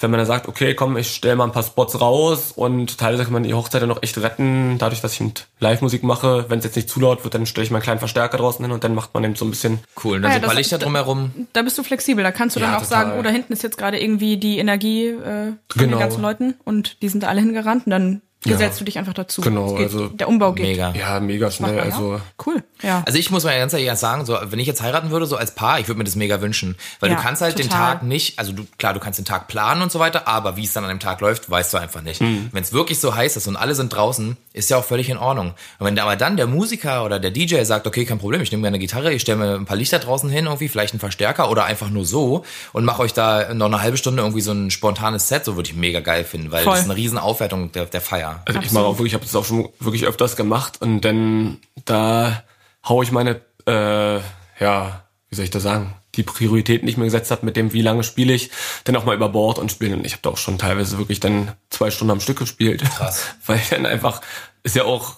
wenn man dann sagt, okay, komm, ich stelle mal ein paar Spots raus und teilweise kann man die Hochzeit dann noch echt retten, dadurch, dass ich mit Live-Musik mache. Wenn es jetzt nicht zu laut wird, dann stelle ich mal einen kleinen Verstärker draußen hin und dann macht man eben so ein bisschen, Cool. Und dann Ah ja, das- Lichter drumherum. Da bist du flexibel. Da kannst du dann Ja, auch total. sagen, oh, da hinten ist jetzt gerade irgendwie die Energie äh, von Genau. den ganzen Leuten und die sind da alle hingerannt und dann Ja. gesetzt du dich einfach dazu. Genau, geht, also der Umbau geht. Mega. ja, mega schnell, Machbar, ja? also. Cool, ja. Also ich muss mal ganz ehrlich sagen, so wenn ich jetzt heiraten würde, so als Paar, ich würde mir das mega wünschen, weil Ja, du kannst halt den total. Tag nicht, also du klar, du kannst den Tag planen und so weiter, aber wie es dann an dem Tag läuft, weißt du einfach nicht. Wenn es wirklich so heiß ist und alle sind draußen, ist ja auch völlig in Ordnung. Und wenn aber dann der Musiker oder der DJ sagt, okay, kein Problem, ich nehme mir eine Gitarre, ich stelle mir ein paar Lichter draußen hin, irgendwie vielleicht einen Verstärker oder einfach nur so und mache euch da noch eine halbe Stunde irgendwie so ein spontanes Set, so würde ich mega geil finden, weil Voll. das ist eine riesen Aufwertung der, der Feier. Also ich mache auch wirklich, ich habe das auch schon wirklich öfters gemacht und dann da hau ich meine, äh, ja, wie soll ich das sagen, die Priorität nicht mehr gesetzt habe mit dem, wie lange spiele ich, dann auch mal über Bord und spielen. Und ich habe da auch schon teilweise wirklich dann zwei Stunden am Stück gespielt. Krass. Weil dann einfach, ist ja auch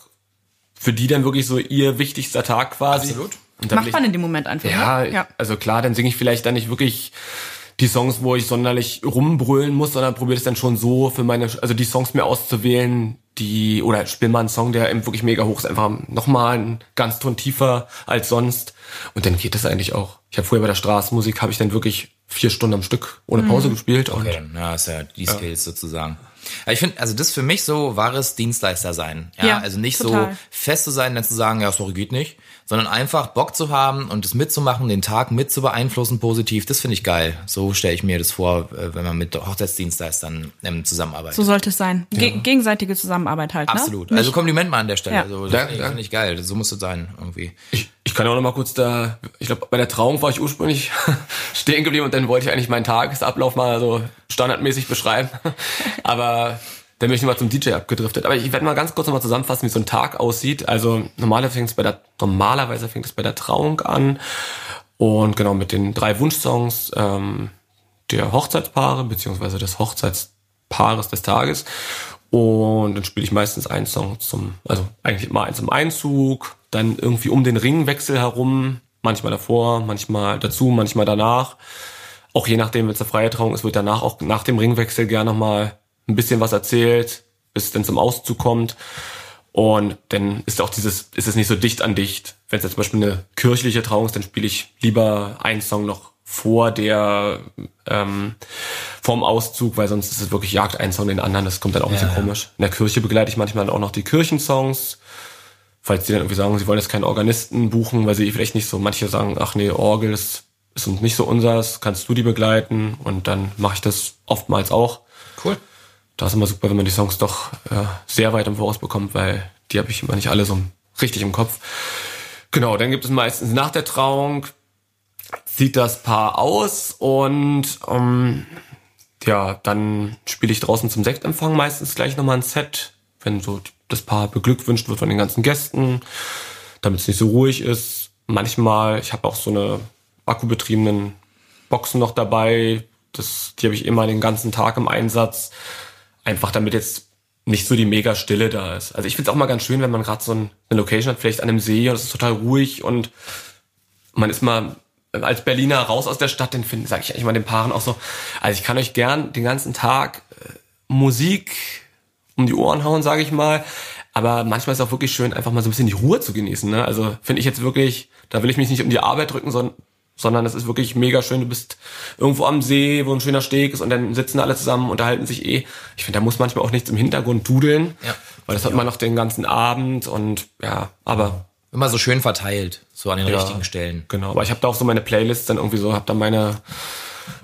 für die dann wirklich so ihr wichtigster Tag quasi. Absolut. Und dann will Macht ich- man in dem Moment einfach. ja, ne? ja. also klar, dann singe ich vielleicht dann nicht wirklich die Songs, wo ich sonderlich rumbrüllen muss, sondern probiere es dann schon so für meine, also die Songs mir auszuwählen, die, oder spiel mal einen Song, der eben wirklich mega hoch ist, einfach nochmal einen ganz Ton tiefer als sonst. Und dann geht das eigentlich auch. Ich habe früher bei der Straßenmusik, habe ich dann wirklich vier Stunden am Stück ohne Pause gespielt. Und Okay, ja, ist ja die Skills sozusagen. Ich finde, also das für mich so wahres Dienstleister sein. Ja, Ja, also nicht total. so fest zu sein, dann zu sagen, ja, sorry, geht nicht, sondern einfach Bock zu haben und es mitzumachen, den Tag mit zu beeinflussen positiv. Das finde ich geil. So stelle ich mir das vor, äh, wenn man mit Hochzeitsdienstleistern ähm, zusammenarbeitet. So sollte es sein. Ge gegenseitige Zusammenarbeit halt, Absolut. ne? Also Kompliment mal an der Stelle. Ja. Also, das Danke, finde ich, danke. find ich geil. So muss es sein, irgendwie. ich, ich kann auch noch mal kurz da, ich glaube, bei der Trauung war ich ursprünglich stehen geblieben und dann wollte ich eigentlich meinen Tagesablauf mal so standardmäßig beschreiben. Aber dann bin ich mal zum DJ abgedriftet. Aber ich werde mal ganz kurz noch mal zusammenfassen, wie so ein Tag aussieht. Also normalerweise fängt es bei der, normalerweise fängt es bei der Trauung an. Und genau mit den drei Wunschsongs ähm, der Hochzeitspaare, beziehungsweise des Hochzeitspaares des Tages. Und dann spiele ich meistens einen Song zum, also eigentlich immer eins im Einzug, dann irgendwie um den Ringwechsel herum, manchmal davor, manchmal dazu, manchmal danach. Auch je nachdem, wenn es eine freie Trauung ist, wird danach auch nach dem Ringwechsel gerne nochmal ein bisschen was erzählt, bis es dann zum Auszug kommt. Und dann ist auch dieses, ist es nicht so dicht an dicht. Wenn es jetzt zum Beispiel eine kirchliche Trauung ist, dann spiele ich lieber einen Song noch vor der ähm, vorm Auszug, weil sonst ist es wirklich jagt ein Song den anderen. Das kommt dann auch ein bisschen komisch. In der Kirche begleite ich manchmal auch noch die Kirchensongs. Falls die dann irgendwie sagen, sie wollen jetzt keinen Organisten buchen, weil sie vielleicht nicht so, manche sagen, ach nee, Orgel ist, ist uns nicht so unsers, kannst du die begleiten? Und dann mache ich das oftmals auch. Cool. Da ist immer super, wenn man die Songs doch äh, sehr weit im Voraus bekommt, weil die habe ich immer nicht alle so richtig im Kopf. Genau, dann gibt es meistens nach der Trauung, zieht das Paar aus und ähm, ja, dann spiele ich draußen zum Sektempfang meistens gleich nochmal ein Set, wenn so das Paar beglückwünscht wird von den ganzen Gästen, damit es nicht so ruhig ist. Manchmal, ich habe auch so eine akkubetriebenen Boxen noch dabei, das, die habe ich immer den ganzen Tag im Einsatz, einfach damit jetzt nicht so die mega Stille da ist. Also ich finde es auch mal ganz schön, wenn man gerade so eine Location hat, vielleicht an einem See und es ist total ruhig und man ist mal als Berliner raus aus der Stadt, den finden, sage ich eigentlich mal den Paaren auch so, also ich kann euch gern den ganzen Tag äh, Musik um die Ohren hauen, sage ich mal, aber manchmal ist es auch wirklich schön, einfach mal so ein bisschen die Ruhe zu genießen. Ne? Also finde ich jetzt wirklich, da will ich mich nicht um die Arbeit drücken, sondern sondern es ist wirklich mega schön. Du bist irgendwo am See, wo ein schöner Steg ist und dann sitzen alle zusammen, unterhalten sich eh. Ich finde, da muss manchmal auch nichts im Hintergrund dudeln, ja. weil das hat man noch den ganzen Abend und ja, aber immer so schön verteilt, so an den ja, richtigen Stellen. Genau, aber ich habe da auch so meine Playlists dann irgendwie so, habe da meine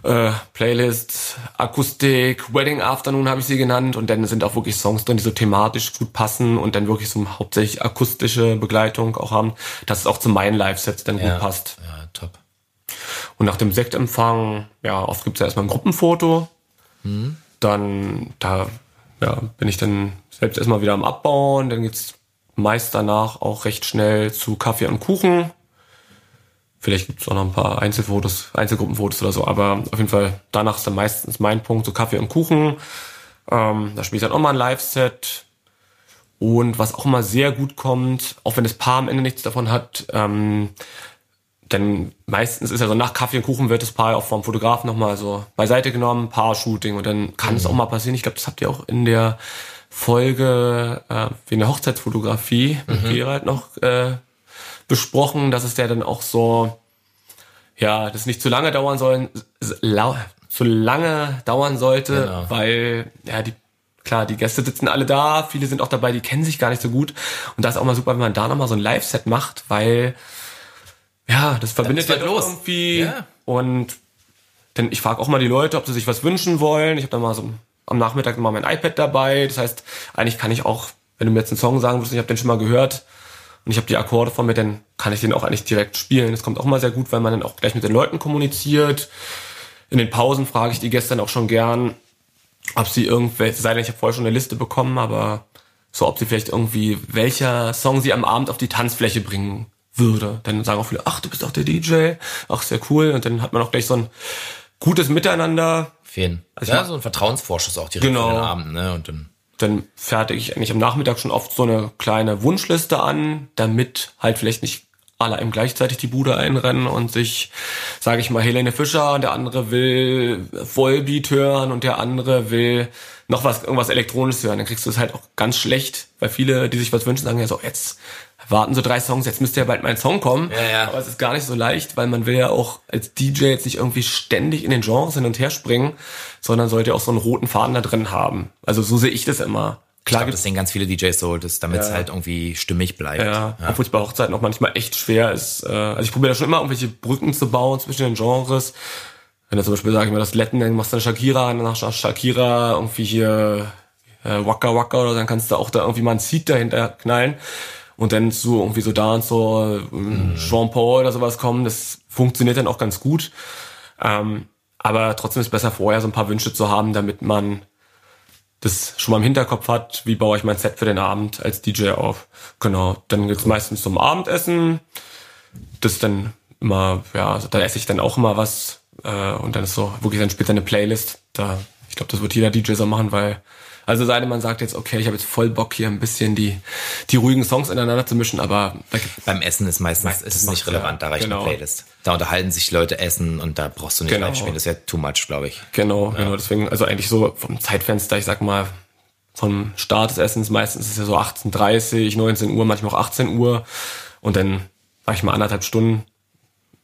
äh, Playlist, Akustik, Wedding Afternoon habe ich sie genannt und dann sind auch wirklich Songs drin, die so thematisch gut passen und dann wirklich so hauptsächlich akustische Begleitung auch haben, dass es auch zu meinen Live-Sets dann ja, gut passt. Ja, top. Und nach dem Sektempfang, ja, oft gibt's ja erstmal ein Gruppenfoto. Mhm. Dann, da ja, bin ich dann selbst erstmal wieder am Abbauen. Dann geht's meist danach auch recht schnell zu Kaffee und Kuchen. Vielleicht gibt's auch noch ein paar Einzelfotos, Einzelgruppenfotos oder so, aber auf jeden Fall danach ist dann meistens mein Punkt, so Kaffee und Kuchen. Ähm, da spiele ich dann auch mal ein Live-Set. Und was auch immer sehr gut kommt, auch wenn das Paar am Ende nichts davon hat, ähm, denn meistens ist ja so nach Kaffee und Kuchen wird das Paar auch vom Fotografen nochmal so beiseite genommen, Paar-Shooting und dann kann es mhm. auch mal passieren. Ich glaube, das habt ihr auch in der Folge äh, wegen der Hochzeitsfotografie mhm. mit Gerald noch äh, besprochen, dass es der dann auch so, ja, das nicht zu lange dauern soll, zu lange dauern sollte, genau. weil ja die klar, die Gäste sitzen alle da, viele sind auch dabei, die kennen sich gar nicht so gut und da ist auch mal super, wenn man da nochmal so ein Live-Set macht, weil ja, das verbindet ja los. irgendwie. Ja. Und denn ich frage auch mal die Leute, ob sie sich was wünschen wollen. Ich habe dann mal so am Nachmittag mal mein iPad dabei. Das heißt, eigentlich kann ich auch, wenn du mir jetzt einen Song sagen würdest, ich habe den schon mal gehört und ich habe die Akkorde von mir, dann kann ich den auch eigentlich direkt spielen. Das kommt auch mal sehr gut, weil man dann auch gleich mit den Leuten kommuniziert. In den Pausen frage ich die Gäste dann auch schon gern, ob sie irgendwelche, sei denn ich habe vorher schon eine Liste bekommen, aber so, ob sie vielleicht irgendwie, welcher Song sie am Abend auf die Tanzfläche bringen würde. Dann sagen auch viele, ach, du bist auch der DJ, ach, sehr cool. Und dann hat man auch gleich so ein gutes Miteinander. Fehlen. Also ja, so ein Vertrauensvorschuss auch direkt genau. den Abend, ne? Und dann dann fertige ich eigentlich am Nachmittag schon oft so eine kleine Wunschliste an, damit halt vielleicht nicht alle einem gleichzeitig die Bude einrennen und sich, sage ich mal, Helene Fischer und der andere will Vollbeat hören und der andere will noch was, irgendwas Elektronisches hören. Dann kriegst du es halt auch ganz schlecht, weil viele, die sich was wünschen, sagen ja so, jetzt warten so drei Songs, jetzt müsste ja bald mein Song kommen. Ja, ja. Aber es ist gar nicht so leicht, weil man will ja auch als DJ jetzt nicht irgendwie ständig in den Genres hin und her springen, sondern sollte auch so einen roten Faden da drin haben. Also so sehe ich das immer. Klar, ich glaub, das sehen ganz viele DJs so, damit es ja. halt irgendwie stimmig bleibt. Ja, ja. obwohl es bei Hochzeiten auch manchmal echt schwer ist. Äh, also ich probiere da schon immer irgendwelche Brücken zu bauen zwischen den Genres. Wenn du zum Beispiel, sag ich mal, das Letten, dann machst du eine Shakira, und nach Shakira irgendwie hier äh, Waka Waka oder dann kannst du auch da irgendwie mal ein Seed dahinter knallen und dann so irgendwie so da und so mhm. Jean Paul oder sowas kommen, das funktioniert dann auch ganz gut. Ähm, aber trotzdem ist besser vorher so ein paar Wünsche zu haben, damit man das schon mal im Hinterkopf hat, wie baue ich mein Set für den Abend als DJ auf. Genau, dann geht's meistens zum Abendessen. Das dann immer, ja, da esse ich dann auch immer was. Äh, und dann ist so wirklich dann später eine Playlist. Da, ich glaube, das wird jeder DJ so machen, weil also sei denn, man sagt jetzt, okay, ich habe jetzt voll Bock hier ein bisschen die, die ruhigen Songs ineinander zu mischen, aber beim Essen ist meistens, meistens ist es nicht relevant, ja, da reicht genau. eine Playlist. Da unterhalten sich Leute essen und da brauchst du nicht genau. live spielen, das wäre too much, glaube ich. Genau, ja. genau, deswegen, also eigentlich so vom Zeitfenster, ich sag mal, vom Start des Essens meistens ist es ja so 18.30, 19 Uhr, manchmal auch 18 Uhr und dann mache ich mal anderthalb Stunden,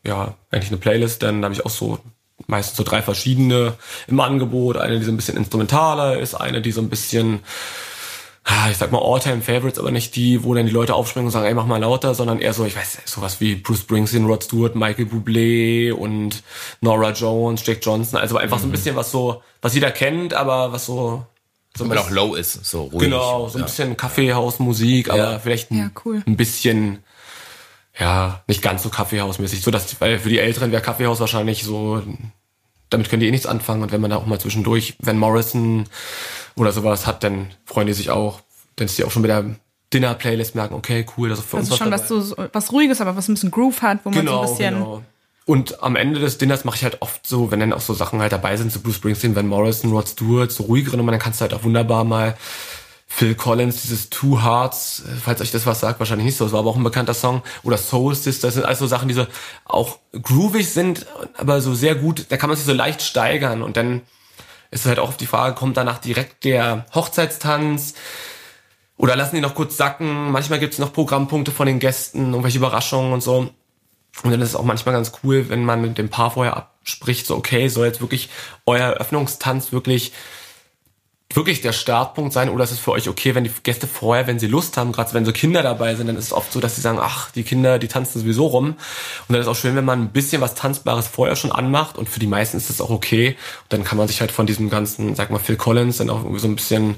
ja, eigentlich eine Playlist, dann habe ich auch so meistens so drei verschiedene im Angebot. Eine, die so ein bisschen instrumentaler ist, eine, die so ein bisschen, ah, ich sag mal, All-Time-Favorites, aber nicht die, wo dann die Leute aufspringen und sagen, ey, mach mal lauter, sondern eher so, ich weiß, sowas wie Bruce Springsteen, Rod Stewart, Michael Bublé und Nora Jones, Jack Johnson. Also einfach mhm. so ein mhm. bisschen was so, was jeder kennt, aber was so so Weil auch low ist, so ruhig. Genau, so ein ja. bisschen Kaffeehausmusik, aber ja. vielleicht ein, ja, cool. ein bisschen ja, nicht ganz so Kaffeehausmäßig. So dass, weil für die Älteren wäre Kaffeehaus wahrscheinlich so, damit können die eh nichts anfangen. Und wenn man da auch mal zwischendurch Van Morrison oder sowas hat, dann freuen die sich auch. Dann ist die auch schon mit der Dinner-Playlist merken, okay, cool, das ist für Also uns schon was was so was Ruhiges, aber was ein bisschen Groove hat, wo man so ein bisschen. Genau. Und am Ende des Dinners mache ich halt oft so, wenn dann auch so Sachen halt dabei sind, so Bruce Springsteen, Van Morrison, Rod Stewart, so ruhigere Nummern, dann kannst du halt auch wunderbar mal Phil Collins, dieses Two Hearts, äh, falls euch das was sagt, wahrscheinlich nicht so, das war aber auch ein bekannter Song, oder Soul Sister, das sind also Sachen, die so auch groovig sind, aber so sehr gut, da kann man sich so leicht steigern und dann ist halt auch die Frage, kommt danach direkt der Hochzeitstanz, oder lassen die noch kurz sacken. Manchmal gibt's noch Programmpunkte von den Gästen, irgendwelche Überraschungen und so. Und dann ist es auch manchmal ganz cool, wenn man mit dem Paar vorher abspricht, so okay, soll jetzt wirklich euer Eröffnungstanz wirklich wirklich der Startpunkt sein oder ist es für euch okay, wenn die Gäste vorher, wenn sie Lust haben, gerade wenn so Kinder dabei sind, dann ist es oft so, dass sie sagen, ach, die Kinder, die tanzen sowieso rum. Und dann ist es auch schön, wenn man ein bisschen was Tanzbares vorher schon anmacht und für die meisten ist das auch okay. Und dann kann man sich halt von diesem ganzen, sag mal, Phil Collins dann auch irgendwie so ein bisschen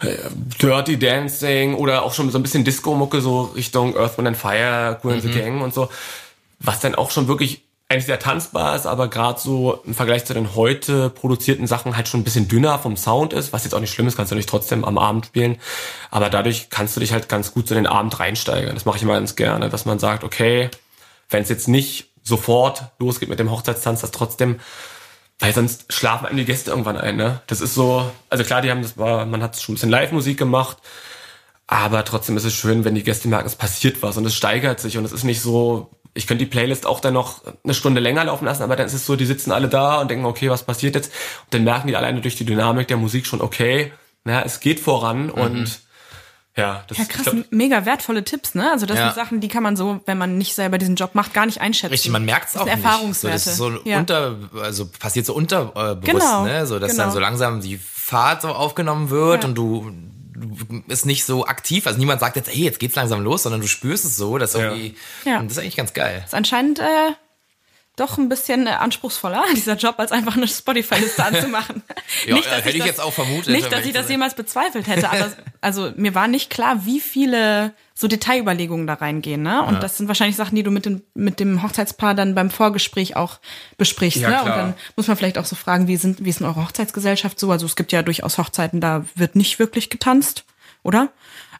äh, Dirty Dancing oder auch schon so ein bisschen Disco-Mucke, so Richtung Earth, Wind and Fire, Cool and the Gang und so. Was dann auch schon wirklich eigentlich sehr tanzbar ist, aber gerade so im Vergleich zu den heute produzierten Sachen halt schon ein bisschen dünner vom Sound ist, was jetzt auch nicht schlimm ist, kannst du natürlich trotzdem am Abend spielen. Aber dadurch kannst du dich halt ganz gut so den Abend reinsteigern. Das mache ich immer ganz gerne, dass man sagt, okay, wenn es jetzt nicht sofort losgeht mit dem Hochzeitstanz, dass trotzdem weil sonst schlafen einem die Gäste irgendwann ein, ne? Das ist so, also klar, die haben das war, man hat schon ein bisschen Live-Musik gemacht, aber trotzdem ist es schön, wenn die Gäste merken, es passiert was und es steigert sich und es ist nicht so, ich könnte die Playlist auch dann noch eine Stunde länger laufen lassen, aber dann ist es so, die sitzen alle da und denken, okay, was passiert jetzt? Und dann merken die alleine durch die Dynamik der Musik schon, okay, na, es geht voran und ja, das Ja, ich krass, glaub, mega wertvolle Tipps, ne? Also das Ja. sind Sachen, die kann man so, wenn man nicht selber diesen Job macht, gar nicht einschätzen. Richtig, man merkt es Das auch nicht. Erfahrungswerte. So, das ist so ja. unter, also passiert so unterbewusst, Genau, ne? So, dass genau. dann so langsam die Fahrt so aufgenommen wird Ja. und du ist nicht so aktiv. Also niemand sagt jetzt, hey, jetzt geht's langsam los, sondern du spürst es so, dass irgendwie, Ja. und das ist eigentlich ganz geil. ist anscheinend äh, doch ein bisschen äh, anspruchsvoller, dieser Job, als einfach eine Spotify-Liste anzumachen. Ja, dass äh, hätte ich jetzt auch vermutet, Nicht, dass ich das- das jemals bezweifelt hätte, aber also mir war nicht klar, wie viele so Detailüberlegungen da reingehen, ne? Und das sind wahrscheinlich Sachen, die du mit dem mit dem Hochzeitspaar dann beim Vorgespräch auch besprichst, Ja, ne? Und klar. dann muss man vielleicht auch so fragen, wie sind wie ist denn eure Hochzeitsgesellschaft so? Also es gibt ja durchaus Hochzeiten, da wird nicht wirklich getanzt, oder?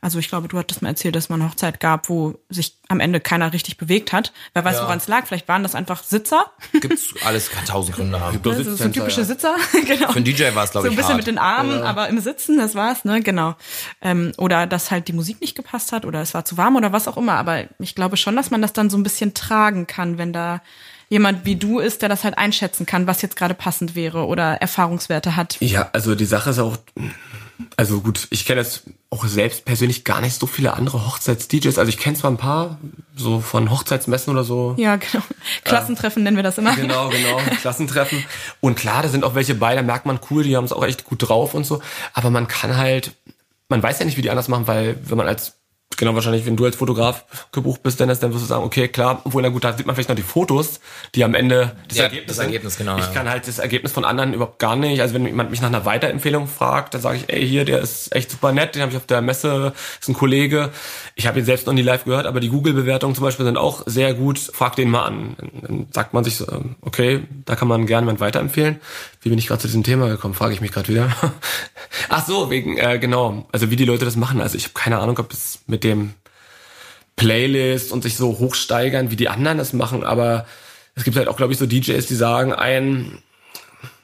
Also ich glaube, du hattest mir erzählt, dass man eine Hochzeit gab, wo sich am Ende keiner richtig bewegt hat. Wer weiß, Ja. woran es lag. Vielleicht waren das einfach Sitzer. Gibt's alles, kann tausend Gründe haben. bloß Also so Sitztänzer, typische ja. Sitzer, genau. Für einen DJ war es, glaube So ich, ein bisschen hart. mit den Armen, aber im Sitzen, das war's, ne, genau. Ähm, oder dass halt die Musik nicht gepasst hat oder es war zu warm oder was auch immer. Aber ich glaube schon, dass man das dann so ein bisschen tragen kann, wenn da jemand wie du ist, der das halt einschätzen kann, was jetzt gerade passend wäre oder Erfahrungswerte hat. Ja, also die Sache ist auch, also gut, ich kenne jetzt auch selbst persönlich gar nicht so viele andere Hochzeits-DJs. Also ich kenne zwar ein paar, so von Hochzeitsmessen oder so. Ja, genau. Klassentreffen nennen wir das immer. Genau, genau, Klassentreffen. Und klar, da sind auch welche bei, da merkt man cool, die haben es auch echt gut drauf und so. Aber man kann halt, man weiß ja nicht, wie die anders machen, weil wenn man als Genau, wahrscheinlich, wenn du als Fotograf gebucht bist, Dennis, dann wirst du sagen, okay, klar, obwohl, na gut, da sieht man vielleicht noch die Fotos, die am Ende das Ja, Ergebnis das sind. Ergebnis, genau, Ich ja. kann halt das Ergebnis von anderen überhaupt gar nicht. Also wenn jemand mich nach einer Weiterempfehlung fragt, dann sage ich, ey, hier, der ist echt super nett, den habe ich auf der Messe, ist ein Kollege. Ich habe ihn selbst noch nie live gehört, aber die Google-Bewertungen zum Beispiel sind auch sehr gut. Frag den mal an. Dann dann sagt man sich so, ähm, okay, da kann man gerne jemand weiterempfehlen. Wie bin ich gerade zu diesem Thema gekommen, frage ich mich gerade wieder. Ach so, wegen, äh, genau, also wie die Leute das machen. Also ich habe keine Ahnung, ob das mit dem Playlist und sich so hochsteigern, wie die anderen das machen, aber es gibt halt auch, glaube ich, so DJs, die sagen ein,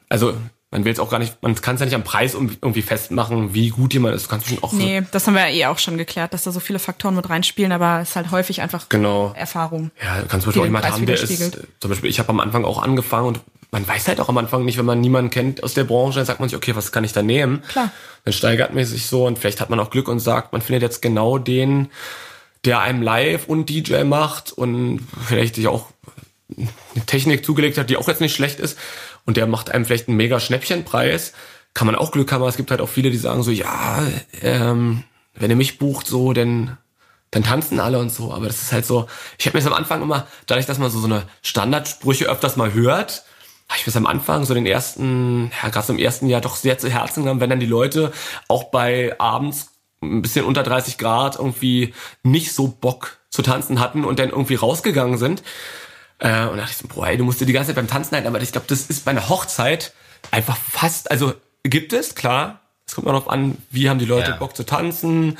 also man will es auch gar nicht, man kann es ja nicht am Preis irgendwie festmachen, wie gut jemand ist. Du kannst schon auch Nee, das haben wir ja eh auch schon geklärt, dass da so viele Faktoren mit reinspielen, aber es ist halt häufig einfach Genau. Erfahrung. Ja, du kannst zum Beispiel auch den jemand Preis haben, der ist, zum Beispiel, ich habe am Anfang auch angefangen und man weiß halt auch am Anfang nicht, wenn man niemanden kennt aus der Branche, dann sagt man sich, okay, was kann ich da nehmen? Klar. Dann steigert man sich so und vielleicht hat man auch Glück und sagt, man findet jetzt genau den, der einem live und DJ macht und vielleicht sich auch eine Technik zugelegt hat, die auch jetzt nicht schlecht ist und der macht einem vielleicht einen mega Schnäppchenpreis, kann man auch Glück haben, aber es gibt halt auch viele, die sagen so, ja, ähm, wenn ihr mich bucht so, dann dann tanzen alle und so, aber das ist halt so, ich habe mir das am Anfang immer, dadurch, dass man so, so eine Standardsprüche öfters mal hört, habe ich mir am Anfang so den ersten, ja, gerade im ersten Jahr doch sehr zu Herzen genommen, wenn dann die Leute auch bei abends ein bisschen unter 30 Grad irgendwie nicht so Bock zu tanzen hatten und dann irgendwie rausgegangen sind. Äh, und da dachte ich so, boah, ey, du musst dir die ganze Zeit beim Tanzen halten, aber ich glaube, das ist bei einer Hochzeit einfach fast, also gibt es, klar, es kommt darauf an, wie haben die Leute Ja. Bock zu tanzen,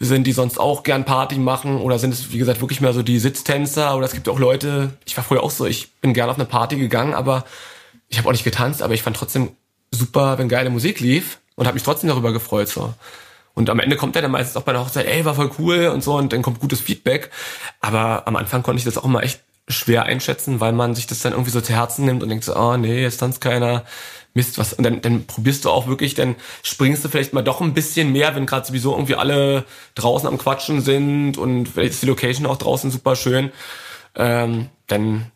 sind die sonst auch gern Party machen oder sind es, wie gesagt, wirklich mehr so die Sitztänzer oder es gibt auch Leute, ich war früher auch so, ich bin gern auf eine Party gegangen, aber ich habe auch nicht getanzt, aber ich fand trotzdem super, wenn geile Musik lief und habe mich trotzdem darüber gefreut so. Und am Ende kommt er dann meistens auch bei der Hochzeit, ey, war voll cool und so und dann kommt gutes Feedback. Aber am Anfang konnte ich das auch immer echt schwer einschätzen, weil man sich das dann irgendwie so zu Herzen nimmt und denkt so, oh nee, jetzt tanzt keiner. Mist, was, und dann, dann probierst du auch wirklich, dann springst du vielleicht mal doch ein bisschen mehr, wenn gerade sowieso irgendwie alle draußen am Quatschen sind und vielleicht ist die Location auch draußen super schön, ähm, dann,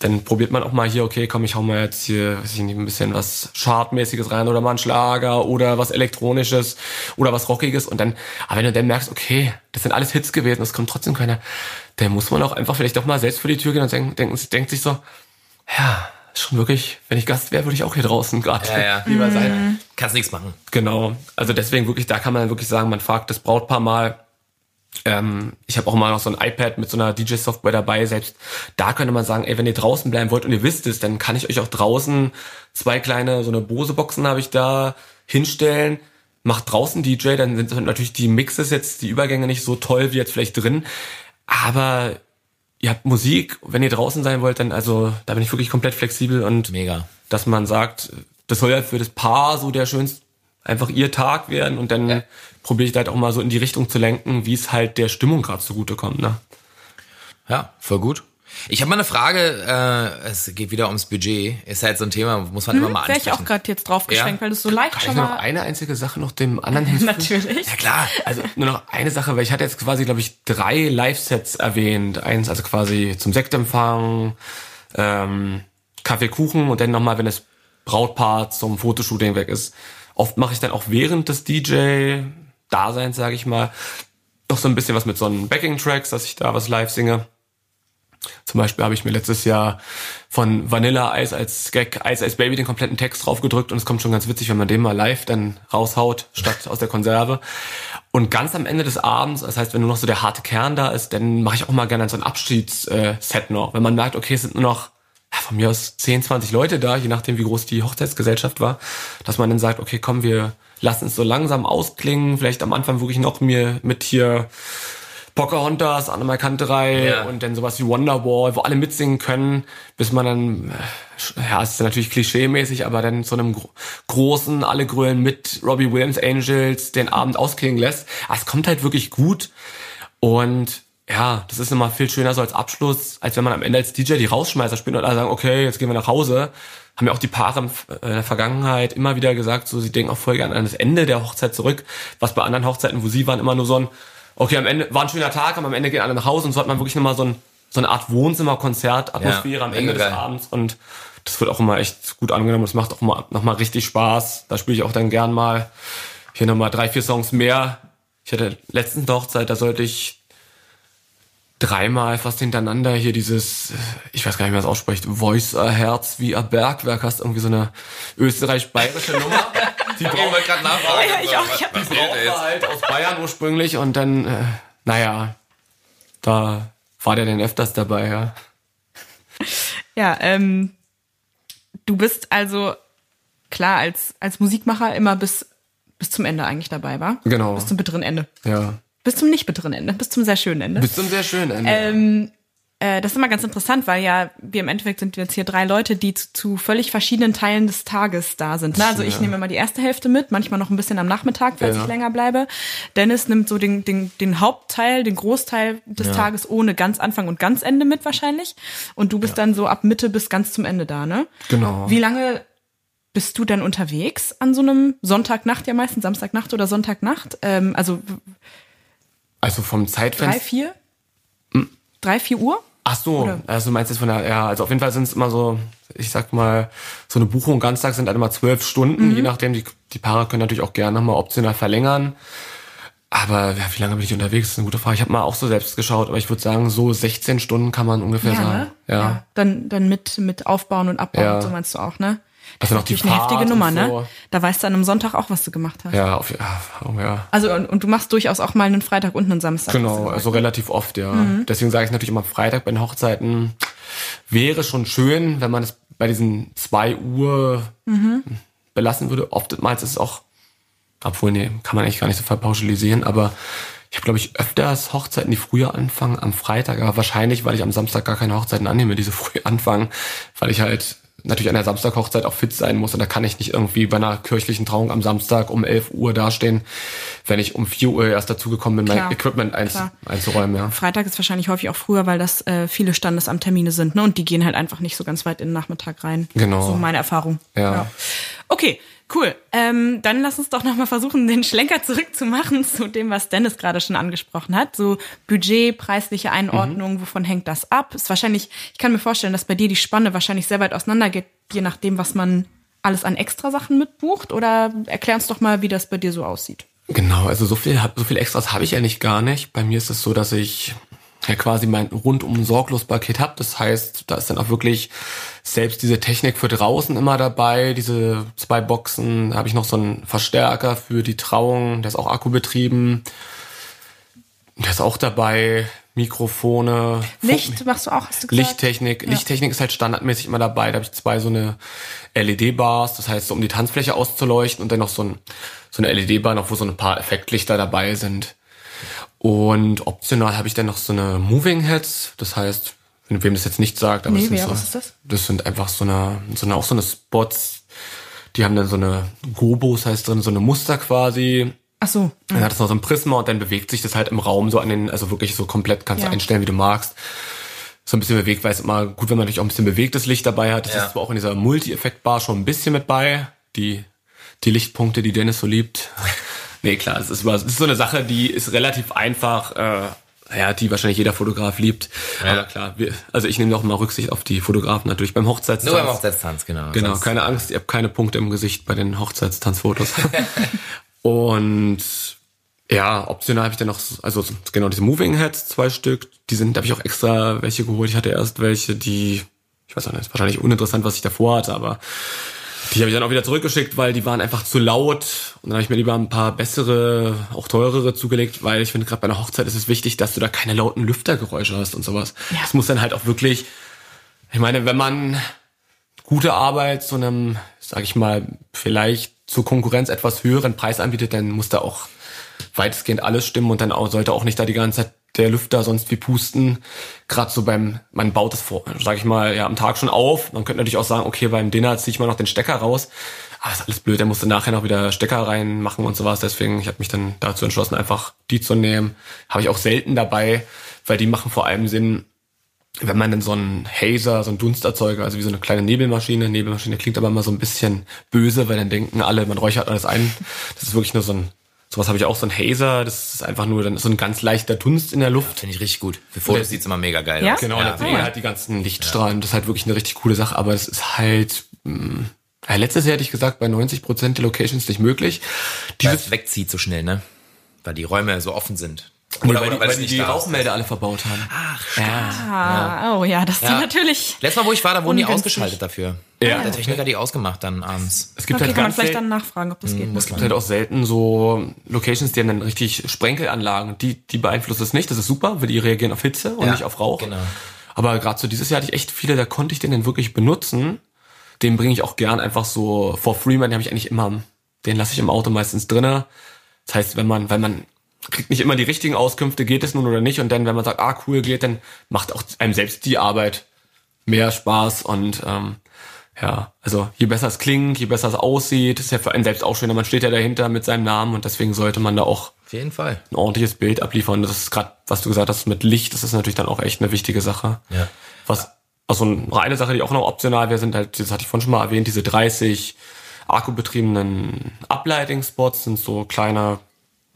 dann probiert man auch mal hier, okay, komm, ich hau mal jetzt hier, weiß ich nicht, ein bisschen was Chartmäßiges rein oder mal einen Schlager oder was Elektronisches oder was Rockiges und dann, aber wenn du dann merkst, okay, das sind alles Hits gewesen, es kommt trotzdem keiner, dann muss man auch einfach vielleicht doch mal selbst vor die Tür gehen und denken, denken, denkt sich so, ja, ist schon wirklich, wenn ich Gast wäre, würde ich auch hier draußen gerade Ja, ja. lieber sein. Kannst nichts machen. Genau. Also deswegen wirklich, da kann man wirklich sagen, man fragt das Brautpaar mal. Ähm, ich habe auch mal noch so ein iPad mit so einer DJ-Software dabei. Selbst da könnte man sagen, ey, wenn ihr draußen bleiben wollt und ihr wisst es, dann kann ich euch auch draußen zwei kleine, so eine Bose-Boxen habe ich da hinstellen. Macht draußen DJ, dann sind natürlich die Mixes jetzt, die Übergänge nicht so toll wie jetzt vielleicht drin. Aber ihr habt Musik, wenn ihr draußen sein wollt, dann also da bin ich wirklich komplett flexibel und Mega. dass man sagt, das soll ja für das Paar so der schönste, einfach ihr Tag werden und dann probiere ich da halt auch mal so in die Richtung zu lenken, wie es halt der Stimmung gerade zugutekommt. Ne? Ja, voll gut. Ich habe mal eine Frage, äh, es geht wieder ums Budget. Ist halt so ein Thema, muss man immer mal Wäre ich ansprechen. auch gerade jetzt drauf geschwenkt, Ja. weil du es so leicht Kann ich schon nur noch mal... eine einzige Sache noch dem anderen hinzufügen? Natürlich. Ja klar, also nur noch eine Sache, weil ich hatte jetzt quasi, glaube ich, drei Live-Sets erwähnt. Eins also quasi zum Sektempfang, ähm, Kaffee, Kuchen und dann nochmal, wenn das Brautpaar zum Fotoshooting weg ist. Oft mache ich dann auch während des DJ-Daseins, sage ich mal, noch so ein bisschen was mit so einen Backing-Tracks, dass ich da was live singe. Zum Beispiel habe ich mir letztes Jahr von Vanilla Ice als Gag Ice Ice Baby den kompletten Text drauf gedrückt und es kommt schon ganz witzig, wenn man den mal live dann raushaut, statt aus der Konserve. Und ganz am Ende des Abends, das heißt, wenn nur noch so der harte Kern da ist, dann mache ich auch mal gerne so ein Abschiedsset noch. Wenn man merkt, okay, es sind nur noch von mir aus 10, 20 Leute da, je nachdem, wie groß die Hochzeitsgesellschaft war, dass man dann sagt, okay, komm, wir lassen es so langsam ausklingen, vielleicht am Anfang wirklich noch mir mit hier Pocahontas, Annemai Kanterei Ja. und dann sowas wie Wonderwall, wo alle mitsingen können, bis man dann, äh, ja, es ist natürlich klischee-mäßig, aber dann zu einem gro großen, alle grölen mit Robbie Williams Angels den Abend ausklingen lässt. Aber es kommt halt wirklich gut und ja, das ist immer viel schöner so als Abschluss, als wenn man am Ende als DJ die Rausschmeißer spielt und alle sagen, okay, jetzt gehen wir nach Hause. Haben ja auch die Paare in äh, der Vergangenheit immer wieder gesagt, so sie denken auch voll gerne an das Ende der Hochzeit zurück, was bei anderen Hochzeiten, wo sie waren, immer nur so ein, okay, am Ende war ein schöner Tag, aber am Ende gehen alle nach Hause und so hat man wirklich nochmal so, ein, so eine Art Wohnzimmerkonzert, Atmosphäre Ja, am Ende des geil. Abends und das wird auch immer echt gut angenommen. Das macht auch mal, nochmal richtig Spaß. Da spiele ich auch dann gern mal hier nochmal drei, vier Songs mehr. Ich hatte letztens eine Hochzeit, da sollte ich dreimal fast hintereinander hier dieses, ich weiß gar nicht, wie man das ausspricht, Voice a Herz wie a Bergwerk, hast irgendwie so eine österreich-bayerische Nummer. Die braucht wollte gerade nachfragen. Ja, ich auch, ich hab was die fehlt braucht halt aus Bayern ursprünglich und dann, äh, naja, da war der denn öfters dabei, ja. Ja, ähm, du bist also klar als, als Musikmacher immer bis, bis zum Ende eigentlich dabei, war? Genau. Bis zum bitteren Ende. Ja. Bis zum nicht bitteren Ende, bis zum sehr schönen Ende. Bis zum sehr schönen Ende. Ähm, äh, das ist immer ganz interessant, weil ja wir im Endeffekt sind jetzt hier drei Leute, die zu, zu völlig verschiedenen Teilen des Tages da sind. Ne? Also ich Ja. nehme immer die erste Hälfte mit, manchmal noch ein bisschen am Nachmittag, falls Ja. ich länger bleibe. Dennis nimmt so den, den, den Hauptteil, den Großteil des Tages ohne ganz Anfang und ganz Ende mit wahrscheinlich. Und du bist dann so ab Mitte bis ganz zum Ende da, ne? Genau. Wie lange bist du dann unterwegs an so einem Sonntagnacht, ja meistens Samstagnacht oder Sonntagnacht? Ähm, also also vom drei, Zeitfenster. vier? Drei, vier Uhr? Ach so, Oder? also du meinst jetzt von der, ja, also auf jeden Fall sind es immer so, ich sag mal, so eine Buchung ganztag sind halt immer zwölf Stunden, Mhm. je nachdem, die, die Paare können natürlich auch gerne nochmal optional verlängern. Aber ja, wie lange bin ich unterwegs? Das ist eine gute Frage. Ich habe mal auch so selbst geschaut, aber ich würde sagen, so 16 Stunden kann man ungefähr sagen. ne? Ja. Dann, dann mit, mit Aufbauen und Abbauen Ja. so meinst du auch, ne? Also noch die Natürlich eine heftige Nummer, ne? so. Da weißt du an einem Sonntag auch, was du gemacht hast. Ja, auf, ja, oh, ja. Also und, und du machst durchaus auch mal einen Freitag und einen Samstag. Genau, also relativ oft, ja. Mhm. Deswegen sage ich natürlich immer Freitag bei den Hochzeiten. Wäre schon schön, wenn man es bei diesen zwei Uhr Mhm. belassen würde. Oftmals ist es auch, obwohl, nee, kann man eigentlich gar nicht so verpauschalisieren, aber ich habe, glaube ich, öfters Hochzeiten, die früher anfangen am Freitag, aber wahrscheinlich, weil ich am Samstag gar keine Hochzeiten annehme, die so früh anfangen, weil ich halt natürlich an der Samstag-Hochzeit auch fit sein muss und da kann ich nicht irgendwie bei einer kirchlichen Trauung am Samstag um 11 Uhr dastehen, wenn ich um 4 Uhr erst dazugekommen bin, Klar, mein Equipment einz klar. einzuräumen, ja. Freitag ist wahrscheinlich häufig auch früher, weil das äh, viele Standesamttermine sind, ne? Und die gehen halt einfach nicht so ganz weit in den Nachmittag rein. Genau. So meine Erfahrung. Ja. Okay, cool. Ähm, dann lass uns doch nochmal versuchen, den Schlenker zurückzumachen zu dem, was Dennis gerade schon angesprochen hat. So Budget, preisliche Einordnung, wovon hängt das ab? Ist wahrscheinlich, ich kann mir vorstellen, dass bei dir die Spanne wahrscheinlich sehr weit auseinander geht, je nachdem, was man alles an Extrasachen mitbucht. Oder erklär uns doch mal, wie das bei dir so aussieht. Genau, also so viel, so viel Extras habe ich eigentlich gar nicht. Bei mir ist es so, dass ich ja quasi mein rundum sorglos Paket habe. Das heißt, da ist dann auch wirklich selbst diese Technik für draußen immer dabei. Diese zwei Boxen, da habe ich noch so einen Verstärker für die Trauung, der ist auch akkubetrieben. Der ist auch dabei. Mikrofone. Licht machst du auch, hast du gesagt? Lichttechnik. Lichttechnik ist halt standardmäßig immer dabei. Da habe ich zwei so eine LED-Bars, das heißt, so um die Tanzfläche auszuleuchten und dann noch so, ein, so eine LED-Bar, noch wo so ein paar Effektlichter dabei sind. Und optional habe ich dann noch so eine Moving Heads, das heißt, wenn wem das jetzt nicht sagt, aber Nee, das sind wer, so, was ist das? das sind einfach so eine, so eine, auch so eine Spots, die haben dann so eine Gobos heißt drin, so eine Muster quasi. Ach so. Dann hat es noch so ein Prisma und dann bewegt sich das halt im Raum so an den, also wirklich so komplett kannst Ja. du einstellen, wie du magst. So ein bisschen bewegt, weil es immer gut, wenn man natürlich auch ein bisschen bewegtes Licht dabei hat. Das Ja. ist zwar auch in dieser Multi-Effekt-Bar schon ein bisschen mit bei. Die, die Lichtpunkte, die Dennis so liebt. Nee, klar, es ist, es ist so eine Sache, die ist relativ einfach, äh, ja, die wahrscheinlich jeder Fotograf liebt. Aber klar, wir, also ich nehme noch mal Rücksicht auf die Fotografen natürlich beim Hochzeitstanz. Nur beim Hochzeitstanz, genau. Genau, Sonst- keine Angst, ihr habt keine Punkte im Gesicht bei den Hochzeitstanzfotos. und ja, optional habe ich dann noch, so- also genau diese Moving Heads, zwei Stück, die sind, da habe ich auch extra welche geholt. Ich hatte erst welche, die, ich weiß auch nicht, ist wahrscheinlich uninteressant, was ich davor hatte, aber die habe ich dann auch wieder zurückgeschickt, weil die waren einfach zu laut. Und dann habe ich mir lieber ein paar bessere, auch teurere zugelegt, weil ich finde, gerade bei einer Hochzeit ist es wichtig, dass du da keine lauten Lüftergeräusche hast und sowas. Ja. Es muss dann halt auch wirklich, ich meine, wenn man gute Arbeit zu einem, sag ich mal, vielleicht zur Konkurrenz etwas höheren Preis anbietet, dann muss da auch weitestgehend alles stimmen und dann auch, sollte auch nicht da die ganze Zeit der Lüfter sonst wie pusten. Gerade so beim, man baut das vor, sag ich mal, ja, am Tag schon auf. Man könnte natürlich auch sagen, okay, beim Dinner ziehe ich mal noch den Stecker raus. Aber ist alles blöd, der musste nachher noch wieder Stecker reinmachen und sowas. Deswegen, ich habe mich dann dazu entschlossen, einfach die zu nehmen. Habe ich auch selten dabei, weil die machen vor allem Sinn, wenn man dann so einen Hazer, so einen Dunsterzeuger, also wie so eine kleine Nebelmaschine, Nebelmaschine klingt aber immer so ein bisschen böse, weil dann denken alle, man räuchert alles ein. Das ist wirklich nur so ein, sowas habe ich auch, so ein Hazer, das ist einfach nur dann so ein ganz leichter Dunst in der Luft. Finde ich richtig gut. Für Fotos sieht's immer mega geil Ja? aus. Genau, ja. und dann sehen halt die ganzen Lichtstrahlen. Das ist halt wirklich eine richtig coole Sache, aber es ist halt, mh, ja, letztes Jahr hätte ich gesagt, bei 90 Prozent der Locations nicht möglich. Weil es wegzieht so schnell, ne? Weil die Räume so offen sind. Nee, Oder, weil, oder die, weil die, nicht die. Rauchmelder alle verbaut haben. Ach, Ja. Ah, oh ja, das ist Ja. natürlich. Letztes Mal, wo ich war, da wurden die Ungünstig. ausgeschaltet dafür. Ja. Der Techniker hat die ausgemacht dann abends. Es gibt Okay, halt kann man vielleicht dann nachfragen, ob das geht. Es gibt halt auch selten so Locations, die haben dann richtig Sprenkelanlagen. Die, die beeinflussen es nicht. Das ist super, weil die reagieren auf Hitze und Ja, nicht auf Rauch. genau. Aber gerade so dieses Jahr hatte ich echt viele, da konnte ich den dann wirklich benutzen. Den bringe ich auch gern einfach so for free, man, den habe ich eigentlich immer, den lasse ich im Auto meistens drinne. Das heißt, wenn man, wenn man kriegt nicht immer die richtigen Auskünfte, geht es nun oder nicht. Und dann, wenn man sagt, ah cool, geht, dann macht auch einem selbst die Arbeit mehr Spaß und ähm, ja, also je besser es klingt, je besser es aussieht, ist ja für einen selbst auch schöner. Man steht ja dahinter mit seinem Namen und deswegen sollte man da auch Auf jeden Fall. ein ordentliches Bild abliefern. Das ist gerade, was du gesagt hast mit Licht, das ist natürlich dann auch echt eine wichtige Sache. Ja. Was, also eine Sache, die auch noch optional wäre, sind halt, das hatte ich vorhin schon mal erwähnt, diese 30 akkubetriebenen Uplighting-Spots sind so kleine,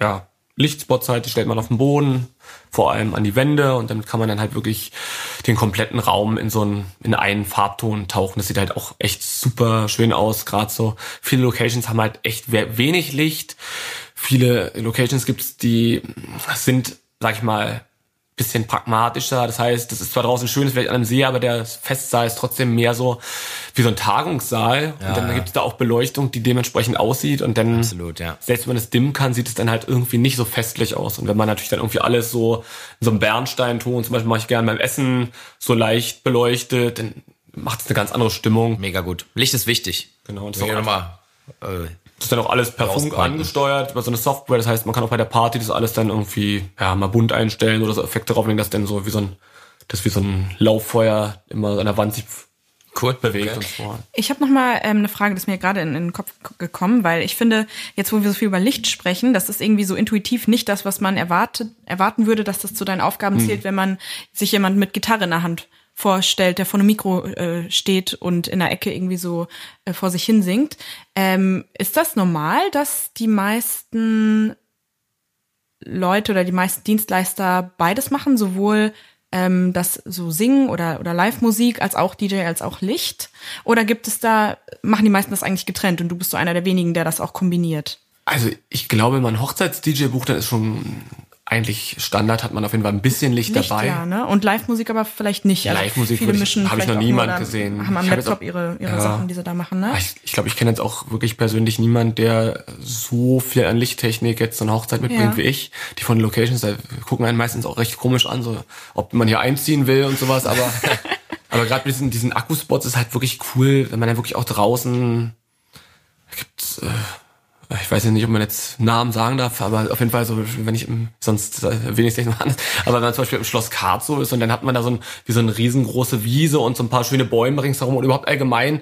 ja, Lichtspots die stellt man auf den Boden, vor allem an die Wände und damit kann man dann halt wirklich den kompletten Raum in so einen, in einen Farbton tauchen. Das sieht halt auch echt super schön aus, gerade so. Viele Locations haben halt echt we- wenig Licht. Viele Locations gibt's, die sind, sag ich mal, bisschen pragmatischer. Das heißt, das ist zwar draußen schön, ist vielleicht an einem See, aber der Festsaal ist trotzdem mehr so wie so ein Tagungssaal. Ja, und dann ja. gibt es da auch Beleuchtung, die dementsprechend aussieht. Und dann, Absolut, ja. selbst wenn man es dimmen kann, sieht es dann halt irgendwie nicht so festlich aus. Und wenn man natürlich dann irgendwie alles so in so einem Bernsteinton, zum Beispiel mache ich gerne beim Essen, so leicht beleuchtet, dann macht es eine ganz andere Stimmung. Mega gut. Licht ist wichtig. Genau, und das Das ist auch nochmal. Äh, Das ist dann auch alles per Funk angesteuert über so eine Software. Das heißt, man kann auch bei der Party das alles dann irgendwie ja, mal bunt einstellen oder so Effekte drauflegen, dass dann so wie so ein, das wie so ein Lauffeuer immer an der Wand sich cool. bewegt Okay. und so. Ich habe noch mal ähm, eine Frage, das ist mir gerade in, in den Kopf gekommen, weil ich finde, jetzt wo wir so viel über Licht sprechen, das ist irgendwie so intuitiv nicht das, was man erwartet, erwarten würde, dass das zu deinen Aufgaben zählt, wenn man sich jemand mit Gitarre in der Hand vorstellt, der vor einem Mikro äh, steht und in der Ecke irgendwie so äh, vor sich hin singt. Ähm, ist das normal, dass die meisten Leute oder die meisten Dienstleister beides machen, sowohl ähm, das so Singen oder, oder Live-Musik als auch DJ, als auch Licht? Oder gibt es da, machen die meisten das eigentlich getrennt und du bist so einer der wenigen, der das auch kombiniert? Also ich glaube, wenn man Hochzeits-DJ bucht, dann ist schon eigentlich Standard, hat man auf jeden Fall ein bisschen Licht, Licht, dabei. ja, ne? Und Live-Musik aber vielleicht nicht. Also Live-Musik viele würde ich- noch niemand gesehen. Haben am Ich Laptop auch- ihre, ihre ja. Sachen, die sie da machen, ne? Aber Ich, ich glaube, ich kenne jetzt auch wirklich persönlich niemand, der so viel an Lichttechnik jetzt so eine Hochzeit mitbringt Ja. wie ich. Die von Locations, da gucken einen meistens auch recht komisch an, so ob man hier einziehen will und sowas. Aber aber gerade mit diesen, diesen Akkuspots ist halt wirklich cool, wenn man dann wirklich auch draußen gibt's, äh, ich weiß ja nicht, ob man jetzt Namen sagen darf, aber auf jeden Fall so, wenn ich im, sonst äh, nicht mal anders. Aber wenn man zum Beispiel im Schloss Karzow ist und dann hat man da so ein, wie so eine riesengroße Wiese und so ein paar schöne Bäume ringsherum und überhaupt allgemein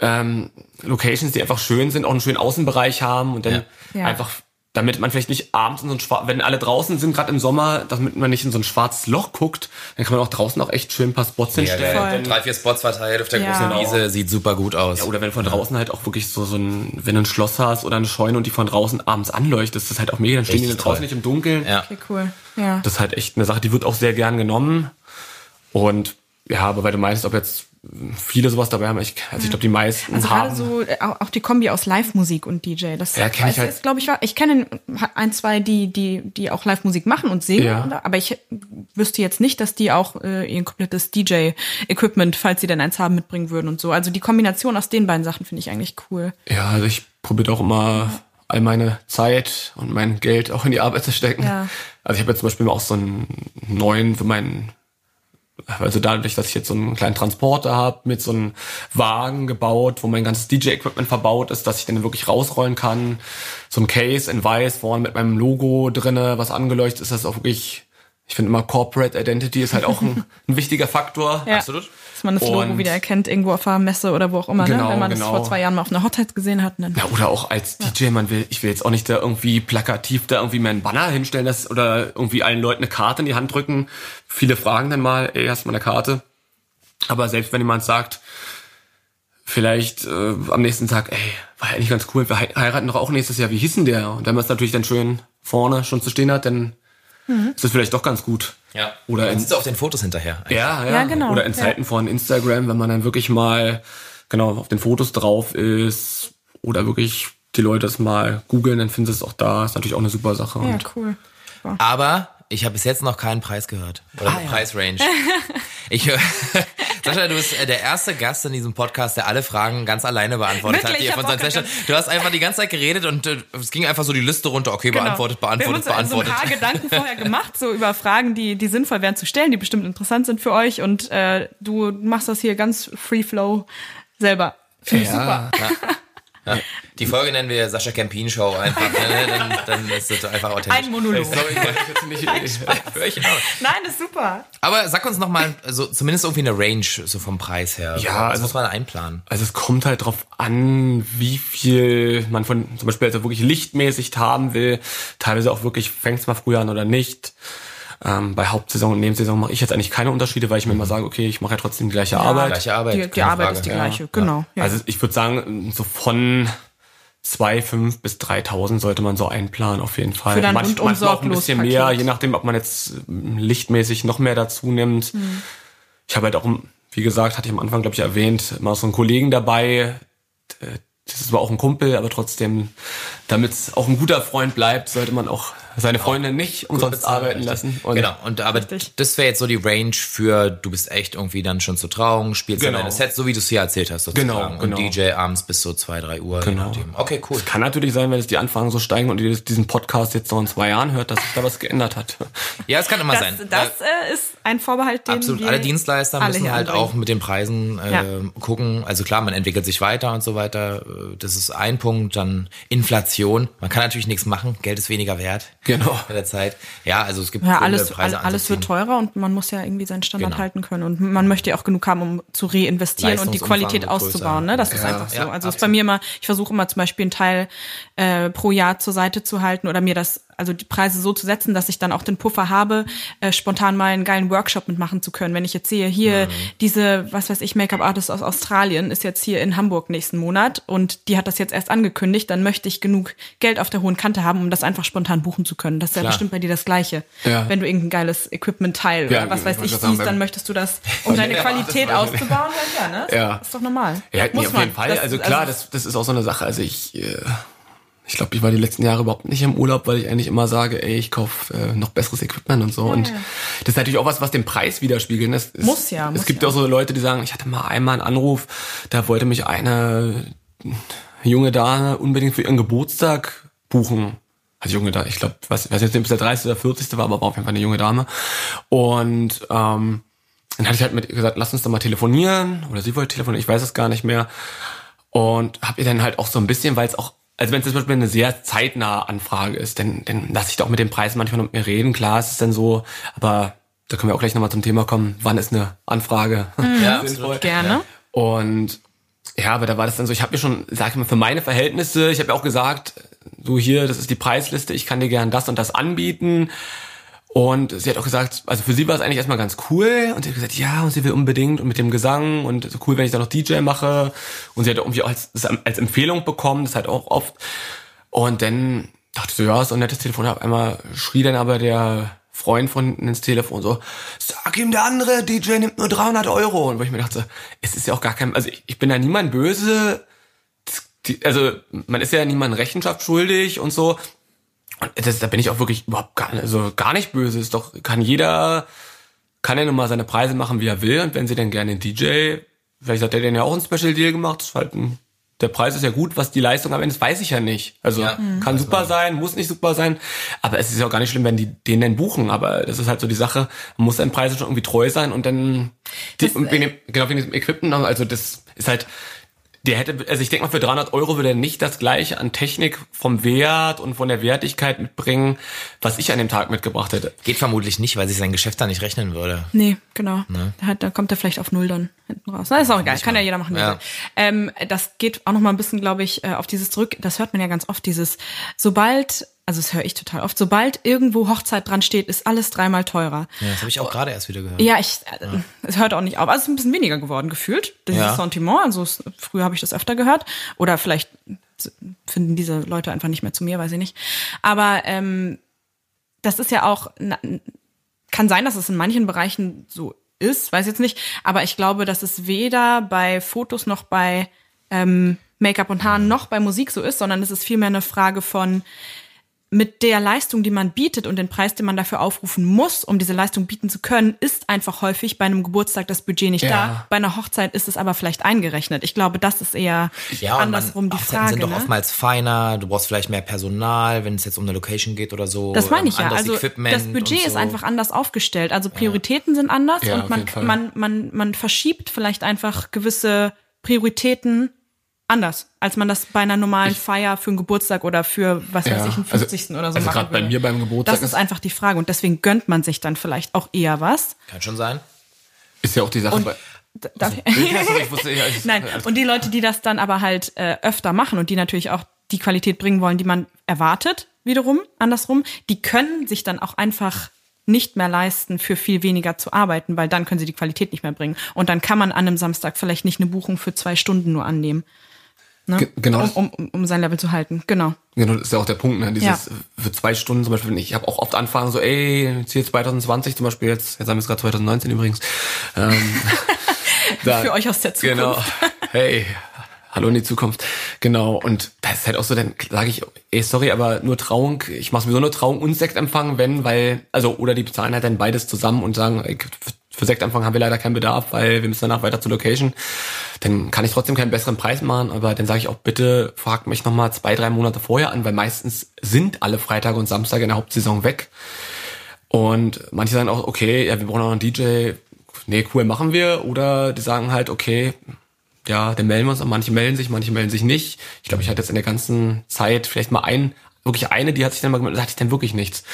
ähm, Locations, die einfach schön sind, auch einen schönen Außenbereich haben und dann Ja. Ja. einfach, damit man vielleicht nicht abends in so ein schwarz, wenn alle draußen sind, gerade im Sommer, damit man nicht in so ein schwarzes Loch guckt, dann kann man auch draußen auch echt schön ein paar Spots Ja, hinstellen. Dann- Drei, vier Spots verteilt auf der Ja. großen Genau. Wiese. Sieht super gut aus. ja, oder wenn von draußen halt auch wirklich so, so ein, wenn du ein Schloss hast oder eine Scheune und die von draußen abends anleuchtet, das ist halt auch mega, dann stehen die Richtig dann draußen toll. nicht im Dunkeln. ja. Okay, cool. Ja. Das ist halt echt eine Sache, die wird auch sehr gern genommen. Und ja, aber weil du meinst, ob jetzt viele sowas dabei haben, ich, also ich glaube, die meisten Also haben. gerade so äh, auch die Kombi aus Live-Musik und DJ. Das Ja, kenn ich halt. ist, glaube ich, ich kenne ein, zwei, die, die, die auch Live-Musik machen und singen, Ja. aber ich wüsste jetzt nicht, dass die auch äh, ihr komplettes DJ-Equipment, falls sie denn eins haben, mitbringen würden und so. Also die Kombination aus den beiden Sachen finde ich eigentlich cool. Ja, also ich probiere auch immer all meine Zeit und mein Geld auch in die Arbeit zu stecken. Ja. Also ich habe jetzt zum Beispiel auch so einen neuen für meinen, also dadurch, dass ich jetzt so einen kleinen Transporter habe mit so einem Wagen gebaut, wo mein ganzes DJ-Equipment verbaut ist, dass ich dann wirklich rausrollen kann. So ein Case in weiß, vorne mit meinem Logo drinne, was angeleuchtet ist, das ist auch wirklich, ich finde immer Corporate Identity ist halt auch ein, ein wichtiger Faktor. Ja. Absolut. Dass man das Logo Und- wieder erkennt, irgendwo auf einer Messe oder wo auch immer, ne? Genau, wenn man das genau. vor zwei Jahren mal auf einer Hochzeit gesehen hat. Dann Ja, oder auch als DJ, man will, ich will jetzt auch nicht da irgendwie plakativ da irgendwie meinen Banner hinstellen das, oder irgendwie allen Leuten eine Karte in die Hand drücken. Viele fragen dann mal, ey, hast du mal eine Karte? Aber selbst wenn jemand sagt, vielleicht äh, am nächsten Tag, ey, war ja eigentlich ganz cool, wir hei- heiraten doch auch nächstes Jahr, wie hieß denn der? Und wenn man es natürlich dann schön vorne schon zu stehen hat, dann ist das vielleicht doch ganz gut. Ja. Oder sitzt du auf den Fotos hinterher. ja, ja, Ja, genau, Oder in ja. Zeiten von Instagram, wenn man dann wirklich mal genau auf den Fotos drauf ist oder wirklich die Leute es mal googeln, dann finden sie es auch da. Ist natürlich auch eine super Sache. ja, Und cool. Aber ich habe bis jetzt noch keinen Preis gehört. Oder Ah, ja. Preisrange. Ich. Sascha, du bist äh, der erste Gast in diesem Podcast, der alle Fragen ganz alleine beantwortet Wirklich? hat. Ich von seinen. Du hast einfach die ganze Zeit geredet und äh, es ging einfach so die Liste runter. Okay, Genau. beantwortet, Wir haben beantwortet, uns also beantwortet. so ein paar Gedanken vorher gemacht, so über Fragen, die, die sinnvoll wären zu stellen, die bestimmt interessant sind für euch. Und äh, du machst das hier ganz free flow selber. Finde ich super. Ja. Die Folge nennen wir Sascha Campin Show einfach. ne? dann, dann ist das einfach authentisch. Ein Monolog. Sorry, ich jetzt nicht. Hör ich. Nein, das ist super. Aber sag uns noch mal, so, zumindest irgendwie eine Range so vom Preis her. Ja, das also- muss man einplanen. Also es kommt halt drauf an, wie viel man von zum Beispiel also wirklich lichtmäßig haben will. Teilweise auch wirklich fängt es mal früher an oder nicht. Ähm, bei Hauptsaison und Nebensaison mache ich jetzt eigentlich keine Unterschiede, weil ich mir immer sage, okay, ich mache ja trotzdem die gleiche Arbeit. Gleiche Arbeit. Die, die Arbeit Frage. ist die Ja. gleiche, genau. Ja. Also ich würde sagen, so von 2.500 bis 3.000 sollte man so einplanen auf jeden Fall. Für dann Manch- manchmal auch ein bisschen mehr, Paket. je nachdem, ob man jetzt ähm, lichtmäßig noch mehr dazu nimmt. Hm. Ich habe halt auch, wie gesagt, hatte ich am Anfang, glaube ich, erwähnt, mal so einen Kollegen dabei. Äh, Das ist zwar auch ein Kumpel, aber trotzdem, damit es auch ein guter Freund bleibt, sollte man auch seine Freundin nicht umsonst arbeiten richtig. lassen. Und genau, und aber Richtig. das wäre jetzt so die Range für, du bist echt irgendwie dann schon zur Trauung, spielst dann Genau. deine Sets, so wie du es hier erzählt hast, sozusagen. Genau, genau. Und DJ abends bis so zwei, drei Uhr. Genau. Okay, cool. Kann natürlich sein, wenn es die Anfragen so steigen und ihr diesen Podcast jetzt noch in zwei Jahren hört, dass sich da was geändert hat. Ja, es kann immer Das, sein. das äh, ist ein Vorbehalt, den Absolut. wir Alle Dienstleister alle müssen halt auch mit den Preisen äh, Ja. gucken. Also klar, man entwickelt sich weiter und so weiter. Äh, Das ist ein Punkt. Dann Inflation. Man kann natürlich nichts machen. Geld ist weniger wert. Genau. Bei der Zeit. Ja, also es gibt Ja, alles, Preise all- alles wird anzuziehen. teurer und man muss ja irgendwie seinen Standard Genau. halten können. Und man möchte ja auch genug haben, um zu reinvestieren und die Qualität wird auszubauen. Ne? Das ist Ja. einfach so. Ja, also ist bei mir immer, ich versuche immer zum Beispiel einen Teil äh, pro Jahr zur Seite zu halten oder mir das, also die Preise so zu setzen, dass ich dann auch den Puffer habe, äh, spontan mal einen geilen Workshop mitmachen zu können. Wenn ich jetzt sehe, hier diese, was weiß ich, Make-up-Artist aus Australien ist jetzt hier in Hamburg nächsten Monat und die hat das jetzt erst angekündigt, dann möchte ich genug Geld auf der hohen Kante haben, um das einfach spontan buchen zu können. Das ist ja Klar. bestimmt bei dir das Gleiche. Ja. Wenn du irgendein geiles Equipment-Teil Ja, oder was weiß ich siehst, dann möchtest du das, um deine Ja, Qualität auszubauen, ja, ne? Ja. Ist doch normal. Ja, nee, Muss auf man. jeden Fall. Das- also klar, das, das ist auch so eine Sache. Also ich, äh, ich glaube, ich war die letzten Jahre überhaupt nicht im Urlaub, weil ich eigentlich immer sage, ey, ich kaufe äh, noch besseres Equipment und so. und ja. das ist natürlich auch was, was den Preis widerspiegelt. ne? Es, es- Muss ja, Es muss gibt ja. auch so Leute, die sagen, ich hatte mal einmal einen Anruf, da wollte mich eine junge Dame unbedingt für ihren Geburtstag buchen. Also junge Dame, ich glaube, weiß, weiß jetzt nicht, ob es der 30. oder 40. war, aber war auf jeden Fall eine junge Dame. Und ähm, dann hatte ich halt mit ihr gesagt, lass uns doch mal telefonieren. Oder sie wollte telefonieren, ich weiß es gar nicht mehr. Und habe ihr dann halt auch so ein bisschen, weil es auch, also wenn es zum Beispiel eine sehr zeitnahe Anfrage ist, dann, dann lasse ich doch mit den Preisen manchmal mit mir reden. Klar, es ist dann so, aber da können wir auch gleich nochmal zum Thema kommen. Wann ist eine Anfrage? Ja, sinnvoll? Gerne. Und ja, aber da war das dann so, ich habe mir schon, sag ich mal, für meine Verhältnisse, ich habe ja auch gesagt, so hier, das ist die Preisliste, ich kann dir gern das und das anbieten. Und sie hat auch gesagt, also für sie war es eigentlich erstmal ganz cool. Und sie hat gesagt, ja, und sie will unbedingt und mit dem Gesang und so cool, wenn ich da noch DJ mache. Und sie hat irgendwie auch als, als Empfehlung bekommen, das halt auch oft. Und dann dachte ich so, ja, ist so ein nettes Telefon. Auf einmal schrie dann aber der Freund von hinten ins Telefon so, sag ihm, der andere DJ nimmt nur 300 Euro. Und wo ich mir dachte, es ist ja auch gar kein, also ich, ich bin da niemand böse. Die- Also man ist ja niemandem Rechenschaft schuldig und so. Und das, da bin ich auch wirklich überhaupt gar, also gar nicht böse. Ist doch, kann jeder, kann ja nun mal seine Preise machen, wie er will. Und wenn sie dann gerne einen DJ, vielleicht hat der denn ja auch ein Special Deal gemacht, das ist halt ein, der Preis ist ja gut, was die Leistung am Ende ist, weiß ich ja nicht. Also Ja. kann super sein, muss nicht super sein. Aber es ist ja auch gar nicht schlimm, wenn die den dann buchen. Aber das ist halt so die Sache, man muss seinen Preisen schon irgendwie treu sein und dann, die, Das, und wegen dem, genau wegen diesem Equipment, also das ist halt, der hätte, also ich denke mal, für 300 Euro würde er nicht das gleiche an Technik vom Wert und von der Wertigkeit mitbringen, was ich an dem Tag mitgebracht hätte. Geht vermutlich nicht, weil sich sein Geschäft da nicht rechnen würde. Nee, genau. Ne? Da, kommt er vielleicht auf Null dann hinten raus. Na, ist auch egal, kann ja jeder machen. Ja. Ähm, das geht auch noch mal ein bisschen, glaube ich, äh, auf dieses zurück. Das hört man ja ganz oft, dieses, sobald, also das höre ich total oft, sobald irgendwo Hochzeit dran steht, ist alles dreimal teurer. Ja, das habe ich auch gerade erst wieder gehört. Ja, ich, äh, es hört auch nicht auf. Also es ist ein bisschen weniger geworden gefühlt, dieses Ja. Sentiment. Also es, früher habe ich das öfter gehört. Oder vielleicht finden diese Leute einfach nicht mehr zu mir, weiß ich nicht. Aber ähm, das ist ja auch, kann sein, dass es in manchen Bereichen so ist, weiß jetzt nicht. Aber ich glaube, dass es weder bei Fotos noch bei ähm, Make-up und Haaren noch bei Musik so ist, sondern es ist vielmehr eine Frage von, mit der Leistung, die man bietet und den Preis, den man dafür aufrufen muss, um diese Leistung bieten zu können, ist einfach häufig bei einem Geburtstag das Budget nicht Ja. da. Bei einer Hochzeit ist es aber vielleicht eingerechnet. Ich glaube, das ist eher Ja, andersrum man, die Hochzeiten Frage. sind doch ne? oftmals feiner, du brauchst vielleicht mehr Personal, wenn es jetzt um eine Location geht oder so. Das meine ich ja. Also Equipment das Budget und ist so. einfach anders aufgestellt. Also Prioritäten sind anders Ja, und man, man, man, man verschiebt vielleicht einfach gewisse Prioritäten anders, als man das bei einer normalen Feier für einen Geburtstag oder für, was weiß Ja, ich, einen also- 50. oder so also machen gerade bei würde. mir beim Geburtstag Das ist einfach die Frage und deswegen gönnt man sich dann vielleicht auch eher was. Kann schon sein. Ist ja auch die Sache Und- bei. Darf ich? ich wusste, ich, Nein, und die Leute, die das dann aber halt äh, öfter machen und die natürlich auch die Qualität bringen wollen, die man erwartet, wiederum, andersrum, die können sich dann auch einfach nicht mehr leisten, für viel weniger zu arbeiten, weil dann können sie die Qualität nicht mehr bringen. Und dann kann man an einem Samstag vielleicht nicht eine Buchung für zwei Stunden nur annehmen. Ne? Ge- genau Um, um, um sein Level zu halten. Genau. Genau, das ist ja auch der Punkt, ne? Dieses Ja. für zwei Stunden zum Beispiel, ich habe auch oft Anfragen so, ey, jetzt hier 2020 zum Beispiel, jetzt, jetzt haben wir es gerade 2019 übrigens. Ähm, da- Für euch aus der Zukunft. Genau. Hey, Hallo in die Zukunft. Genau. Und das ist halt auch so, dann sage ich, ey, sorry, aber nur Trauung, ich mache sowieso nur Trauung und Sektempfang, wenn, weil, also, oder die bezahlen halt dann beides zusammen und sagen, ey, für Sektempfang haben wir leider keinen Bedarf, weil wir müssen danach weiter zur Location. Dann kann ich trotzdem keinen besseren Preis machen, aber dann sage ich auch, bitte fragt mich nochmal zwei, drei Monate vorher an, weil meistens sind alle Freitage und Samstage in der Hauptsaison weg. Und manche sagen auch, okay, ja, wir brauchen noch einen DJ, nee, cool, machen wir. Oder die sagen halt, okay, ja, dann melden wir uns. Manche melden sich, manche melden sich nicht. Ich glaube, ich hatte jetzt in der ganzen Zeit vielleicht mal ein, wirklich eine, die hat sich dann mal gemeldet, da hatte ich dann wirklich nichts.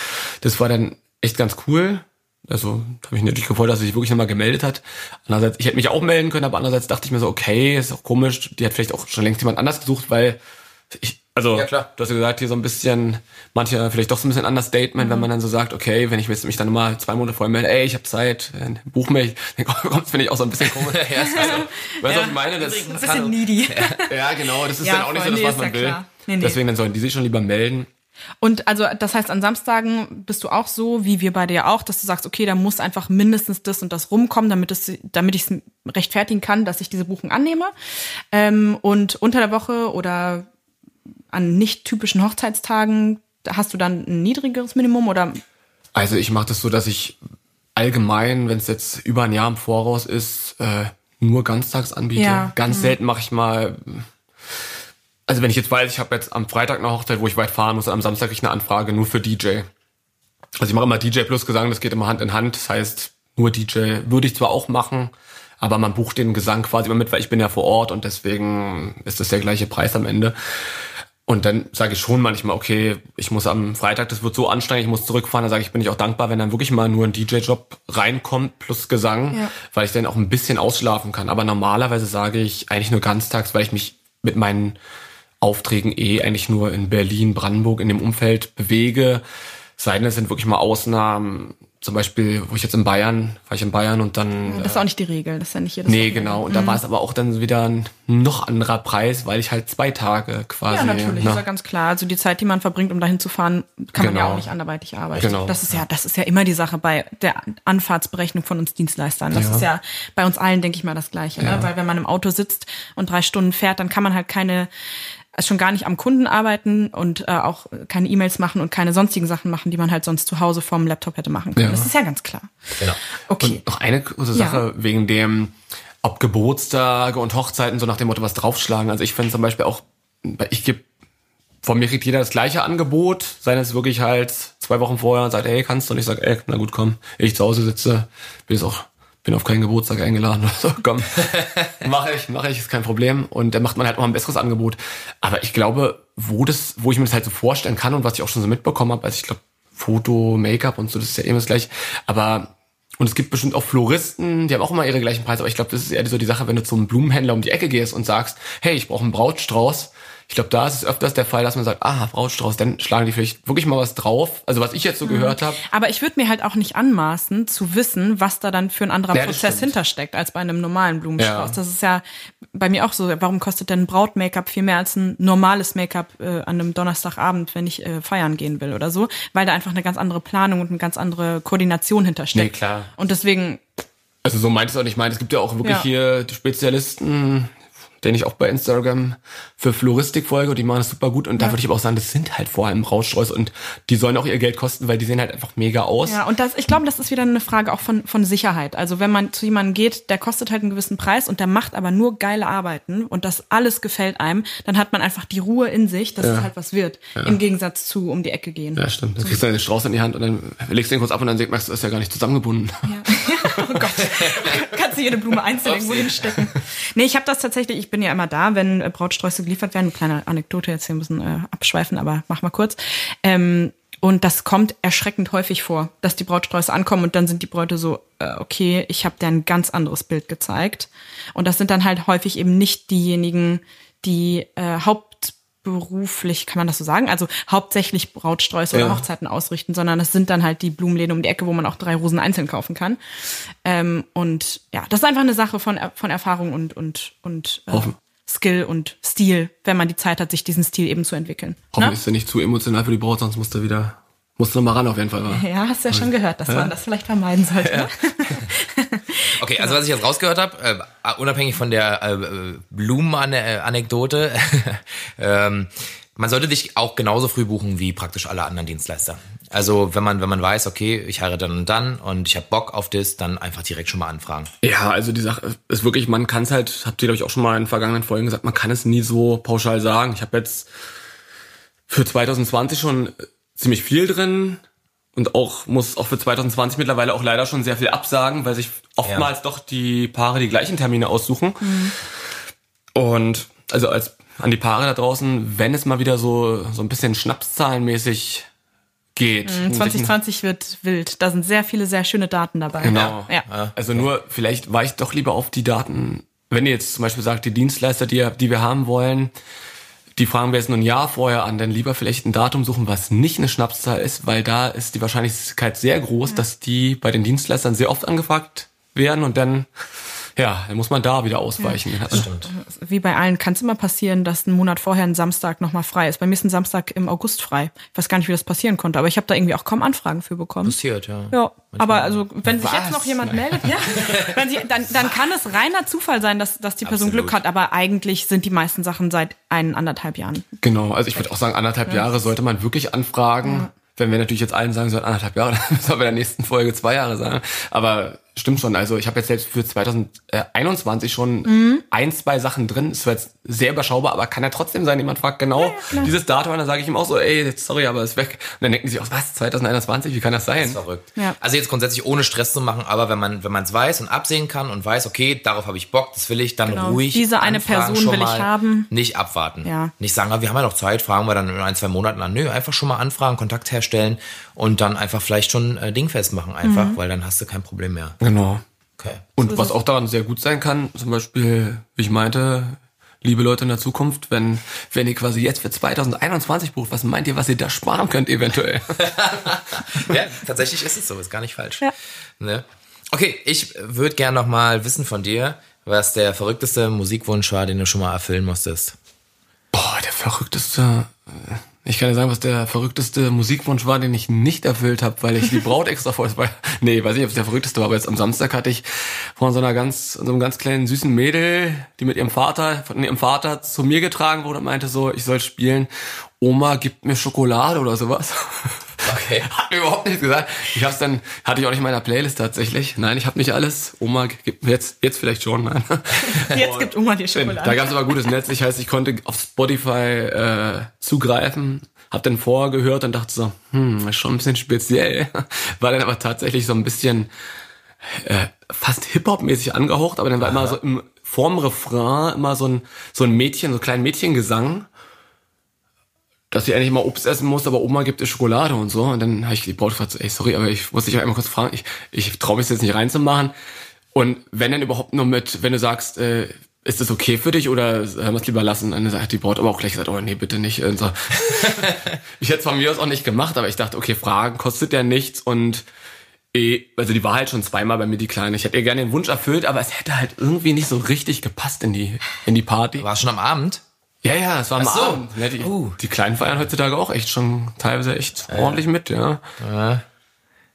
Das war dann echt ganz cool. Also habe ich natürlich gefreut, dass sie sich wirklich nochmal gemeldet hat. Andererseits, ich hätte mich auch melden können, aber andererseits dachte ich mir so, okay, ist auch komisch, die hat vielleicht auch schon längst jemand anders gesucht, weil ich, also, ja, klar. du hast ja gesagt, hier so ein bisschen, manche vielleicht doch so ein bisschen Understatement, mhm. wenn man dann so sagt, okay, wenn ich mich dann mal zwei Monate vorher melde, ey, ich habe Zeit, äh, buch mich, dann kommt finde ich auch so ein bisschen komisch. ja, also, weißt du, ja, was ich meine? Das, ein bisschen needy. ja, genau, das ist ja, dann auch nicht so das, was man will. Nee, nee. Deswegen dann sollen die sich schon lieber melden. Und also das heißt, an Samstagen bist du auch so, wie wir beide ja auch, dass du sagst, okay, da muss einfach mindestens das und das rumkommen, damit es, damit ich es rechtfertigen kann, dass ich diese Buchung annehme. Ähm, und unter der Woche oder an nicht typischen Hochzeitstagen hast du dann ein niedrigeres Minimum oder? Also ich mache das so, dass ich allgemein, wenn es jetzt über ein Jahr im Voraus ist, äh, nur ganztags anbiete. Ja. Ganz mhm. selten mache ich mal. Also wenn ich jetzt weiß, ich habe jetzt am Freitag eine Hochzeit, wo ich weit fahren muss, und am Samstag ich eine Anfrage nur für DJ. Also ich mache immer DJ plus Gesang, das geht immer Hand in Hand. Das heißt, nur DJ würde ich zwar auch machen, aber man bucht den Gesang quasi immer mit, weil ich bin ja vor Ort und deswegen ist das der gleiche Preis am Ende. Und dann sage ich schon manchmal, okay, ich muss am Freitag, das wird so anstrengend, ich muss zurückfahren. Dann sage ich, bin ich auch dankbar, wenn dann wirklich mal nur ein DJ-Job reinkommt plus Gesang, ja. weil ich dann auch ein bisschen ausschlafen kann. Aber normalerweise sage ich eigentlich nur ganztags, weil ich mich mit meinen Aufträgen eh eigentlich nur in Berlin, Brandenburg, in dem Umfeld bewege. Sei denn, es sind wirklich mal Ausnahmen, zum Beispiel, wo ich jetzt in Bayern, war ich in Bayern und dann. Das ist auch nicht die Regel, das ist ja nicht jedes Nee, genau. Und mhm. da war es aber auch dann wieder ein noch anderer Preis, weil ich halt zwei Tage quasi. Ja, natürlich, ne? ist ja ganz klar. Also die Zeit, die man verbringt, um dahin zu fahren, kann genau. man ja genau. auch nicht anderweitig arbeiten. Genau. Das ist ja, das ist ja immer die Sache bei der Anfahrtsberechnung von uns Dienstleistern. Das ja. ist ja bei uns allen, denke ich mal, das Gleiche. Ne? Ja. Ne? Weil wenn man im Auto sitzt und drei Stunden fährt, dann kann man halt keine also schon gar nicht am Kunden arbeiten und äh, auch keine E-Mails machen und keine sonstigen Sachen machen, die man halt sonst zu Hause vom Laptop hätte machen können. Ja. Das ist ja ganz klar. Genau. Okay. Und noch eine kurze Sache ja. wegen dem, ob Geburtstage und Hochzeiten so nach dem Motto was draufschlagen. Also ich finde zum Beispiel auch, ich gebe von mir kriegt jeder das gleiche Angebot, sei es wirklich halt zwei Wochen vorher und sagt, ey, kannst du? Und ich sage, ey, na gut, komm, ich zu Hause sitze, bin jetzt auch bin auf keinen Geburtstag eingeladen oder so, komm, mache ich, mache ich, ist kein Problem. Und dann macht man halt auch ein besseres Angebot. Aber ich glaube, wo das, wo ich mir das halt so vorstellen kann und was ich auch schon so mitbekommen habe, also ich glaube, Foto, Make-up und so, das ist ja immer das gleiche. Aber und es gibt bestimmt auch Floristen, die haben auch immer ihre gleichen Preise, aber ich glaube, das ist eher so die Sache, wenn du zum Blumenhändler um die Ecke gehst und sagst, hey, ich brauche einen Brautstrauß, ich glaube, da ist es öfters der Fall, dass man sagt, ah, Brautstrauß, dann schlagen die vielleicht wirklich mal was drauf. Also was ich jetzt so mhm. gehört habe. Aber ich würde mir halt auch nicht anmaßen zu wissen, was da dann für ein anderer ja, Prozess hintersteckt als bei einem normalen Blumenstrauß. Ja. Das ist ja bei mir auch so. Warum kostet denn Braut-Make-up viel mehr als ein normales Make-up äh, an einem Donnerstagabend, wenn ich äh, feiern gehen will oder so? Weil da einfach eine ganz andere Planung und eine ganz andere Koordination hintersteckt. Nee, klar. Und deswegen also so meint es auch nicht. Ich meine, es gibt ja auch wirklich ja. hier die Spezialisten, den ich auch bei Instagram für Floristik folge und die machen das super gut. Und ja. da würde ich aber auch sagen, das sind halt vor allem Brautsträuße und die sollen auch ihr Geld kosten, weil die sehen halt einfach mega aus. Ja, und das, ich glaube, das ist wieder eine Frage auch von, von Sicherheit. Also wenn man zu jemandem geht, der kostet halt einen gewissen Preis und der macht aber nur geile Arbeiten und das alles gefällt einem, dann hat man einfach die Ruhe in sich, dass ja. es halt was wird. Ja. Im Gegensatz zu um die Ecke gehen. Ja, stimmt. Dann kriegst du einen Strauß in die Hand und dann legst du den kurz ab und dann merkst du, das ist ja gar nicht zusammengebunden. Ja. Oh Gott. Kannst du jede Blume einzeln irgendwo hinstecken. Nee, ich habe das tatsächlich, ich bin ja immer da, wenn äh, Brautsträuße geliefert werden. Eine kleine Anekdote jetzt hier ein bisschen äh, abschweifen, aber mach mal kurz. Ähm, und das kommt erschreckend häufig vor, dass die Brautsträuße ankommen und dann sind die Bräute so, äh, okay, ich habe dir ein ganz anderes Bild gezeigt. Und das sind dann halt häufig eben nicht diejenigen, die äh, hauptberuflich, kann man das so sagen, also hauptsächlich Brautsträuße ja. oder Hochzeiten ausrichten, sondern es sind dann halt die Blumenläden um die Ecke, wo man auch drei Rosen einzeln kaufen kann. Ähm, und ja, das ist einfach eine Sache von, von Erfahrung und, und, und äh, Skill und Stil, wenn man die Zeit hat, sich diesen Stil eben zu entwickeln. Hoffentlich ne? ist er nicht zu emotional für die Braut, sonst muss er wieder, muss er mal ran auf jeden Fall. Wa? Ja, hast du ja schon gehört, dass ja. man das vielleicht vermeiden sollte. Ja. Ne? Okay, also was ich jetzt rausgehört habe, äh, unabhängig von der äh, Blumen-Anekdote, ähm, man sollte dich auch genauso früh buchen wie praktisch alle anderen Dienstleister. Also wenn man wenn man weiß, okay, ich heirate dann und dann und ich habe Bock auf das, dann einfach direkt schon mal anfragen. Ja, also die Sache ist wirklich, man kann es halt, habt ihr glaube ich auch schon mal in vergangenen Folgen gesagt, man kann es nie so pauschal sagen. Ich habe jetzt für 2020 schon ziemlich viel drin und auch muss auch für 2020 mittlerweile auch leider schon sehr viel absagen, weil sich oftmals ja. doch die Paare die gleichen Termine aussuchen. Mhm. Und also als an die Paare da draußen, wenn es mal wieder so so ein bisschen Schnapszahlenmäßig geht. 2020 mhm, wird wild. Da sind sehr viele sehr schöne Daten dabei. Genau. Ja. Also nur vielleicht war ich doch lieber auf die Daten. Wenn ihr jetzt zum Beispiel sagt, die Dienstleister, die, die wir haben wollen, die fragen wir jetzt nur ein Jahr vorher an, dann lieber vielleicht ein Datum suchen, was nicht eine Schnapszahl ist, weil da ist die Wahrscheinlichkeit sehr groß, ja. dass die bei den Dienstleistern sehr oft angefragt werden und dann ja, dann muss man da wieder ausweichen. Ja, stimmt. Wie bei allen kann es immer passieren, dass ein Monat vorher ein Samstag nochmal frei ist. Bei mir ist ein Samstag im August frei. Ich weiß gar nicht, wie das passieren konnte, aber ich habe da irgendwie auch kaum Anfragen für bekommen. Passiert, ja. Ja, aber also wenn Was? sich jetzt noch jemand meldet, ja, wenn sie, dann, dann kann es reiner Zufall sein, dass, dass die Person Absolut. Glück hat, aber eigentlich sind die meisten Sachen seit ein, anderthalb Jahren. Genau, also ich würde auch sagen, anderthalb ja. Jahre sollte man wirklich anfragen. Ja. Wenn wir natürlich jetzt allen sagen sollen, anderthalb Jahre, dann soll wir in der nächsten Folge zwei Jahre sagen. Aber Stimmt schon. Also ich habe jetzt selbst für 2021 schon mhm. ein, zwei Sachen drin. Ist zwar jetzt sehr überschaubar, aber kann ja trotzdem sein. Jemand fragt genau ja, dieses Datum und dann sage ich ihm auch so, ey, sorry, aber ist weg. Und dann denken die sich auch, was, 2021, wie kann das sein? Das ist verrückt. Ja. Also jetzt grundsätzlich ohne Stress zu machen, aber wenn man wenn man es weiß und absehen kann und weiß, okay, darauf habe ich Bock, das will ich, dann genau. ruhig. Diese eine Person will ich haben. Nicht abwarten. Ja. Nicht sagen, ah, wir haben ja noch Zeit, fragen wir dann in ein, zwei Monaten an. Nö, einfach schon mal anfragen, Kontakt herstellen und dann einfach vielleicht schon äh, dingfest machen einfach, mhm. weil dann hast du kein Problem mehr. Genau. Okay. Und was auch daran sehr gut sein kann, zum Beispiel, wie ich meinte, liebe Leute in der Zukunft, wenn, wenn ihr quasi jetzt für 2021 bucht, was meint ihr, was ihr da sparen könnt eventuell? ja, tatsächlich ist es so, ist gar nicht falsch. Ja. Ne? Okay, ich würde gerne noch mal wissen von dir, was der verrückteste Musikwunsch war, den du schon mal erfüllen musstest. Boah, der verrückteste. Ich kann dir sagen, was der verrückteste Musikwunsch war, den ich nicht erfüllt habe, weil ich die Braut extra vor. Nee, weiß nicht, ob es der verrückteste war, aber jetzt am Samstag hatte ich von so einer ganz, so einem ganz kleinen süßen Mädel, die mit ihrem Vater, von ihrem Vater zu mir getragen wurde und meinte so, ich soll spielen. Oma gibt mir Schokolade oder sowas. Okay. Hat mir überhaupt nichts gesagt. Ich hab's dann, hatte ich auch nicht in meiner Playlist tatsächlich. Nein, ich habe nicht alles. Oma gibt mir jetzt, jetzt vielleicht schon. Nein. Jetzt gibt Oma dir Schokolade. Da gab's aber gutes Netz. Ich heißt, ich konnte auf Spotify äh, zugreifen, hab dann vorher gehört und dachte so, hm, ist schon ein bisschen speziell. War dann aber tatsächlich so ein bisschen äh, fast Hip-Hop-mäßig angehaucht, aber dann war Aha. immer so im vorm Refrain immer so ein, so ein Mädchen, so ein kleinen Mädchengesang dass sie eigentlich mal Obst essen muss, aber Oma gibt ihr Schokolade und so. Und dann habe ich die Braut gefragt, ey, sorry, aber ich muss dich einmal kurz fragen, ich, ich traue mich jetzt nicht reinzumachen. Und wenn dann überhaupt nur mit, wenn du sagst, äh, ist das okay für dich oder haben wir es lieber lassen? Und dann hat die Braut aber auch gleich gesagt, oh nee, bitte nicht. Und so. ich hätte es von mir aus auch nicht gemacht, aber ich dachte, okay, Fragen kostet ja nichts und eh, also die war halt schon zweimal bei mir, die Kleine. Ich hätte ihr gerne den Wunsch erfüllt, aber es hätte halt irgendwie nicht so richtig gepasst in die, in die Party. War schon am Abend? Ja, ja, es war am so. Abend. Ja, die, uh. die Kleinen feiern heutzutage auch echt schon teilweise echt äh. ordentlich mit, ja. Äh.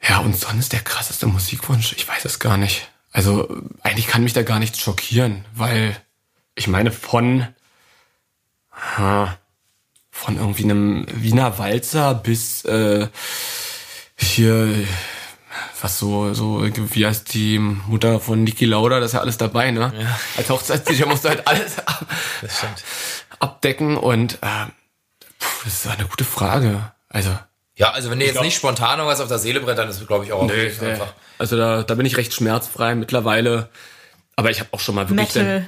Ja, und sonst der krasseste Musikwunsch, ich weiß es gar nicht. Also eigentlich kann mich da gar nichts schockieren, weil ich meine von von irgendwie einem Wiener Walzer bis äh, hier was so, so, wie heißt die Mutter von Niki Lauda, das ist ja alles dabei, ne? Ja. Als Hochzeitssicher musst du halt alles ab, abdecken und äh, pff, das ist eine gute Frage. Also. Ja, also wenn dir jetzt glaub, nicht spontan was auf der Seele brennt, dann ist glaube ich auch nee, nee. einfach. Also da, da bin ich recht schmerzfrei mittlerweile. Aber ich habe auch schon mal wirklich. Metal.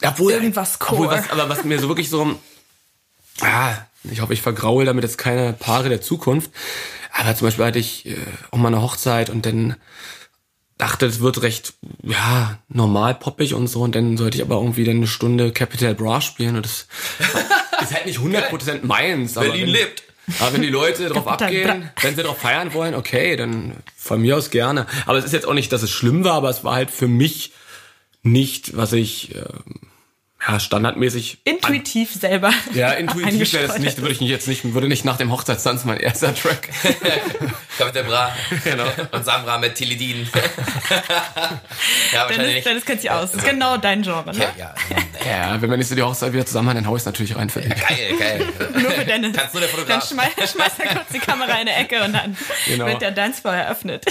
Dann, obwohl, irgendwas Core. Obwohl, was, aber was mir so wirklich so. Ah, ich hoffe, ich vergraule damit jetzt keine Paare der Zukunft. Aber zum Beispiel hatte ich äh, auch mal eine Hochzeit und dann dachte, es wird recht, ja, normal poppig und so. Und dann sollte ich aber irgendwie dann eine Stunde Capital Bra spielen. Und das ist halt nicht 100% meins. Aber Berlin wenn, lebt. Aber wenn die Leute drauf abgehen, wenn sie drauf feiern wollen, okay, dann von mir aus gerne. Aber es ist jetzt auch nicht, dass es schlimm war, aber es war halt für mich nicht, was ich, äh, ja, standardmäßig. Intuitiv selber. Ja, intuitiv wäre das nicht, würde ich nicht jetzt nicht, würde nicht nach dem Hochzeitstanz mein erster Track. Kapitän Bra Genau. und Samra mit Tilidin. ja, wahrscheinlich Dennis, kennt sich aus. Das ist genau dein Genre, ne? Ja, ja, Ja, wenn wir nächste die Hochzeit wieder zusammen haben, dann hau ich natürlich rein für dich. geil, geil. Nur für Dennis. Kannst nur der Dann Fotograf. schmeißt schmeißt er kurz die Kamera in eine Ecke und dann Genau. wird der Dancefloor eröffnet.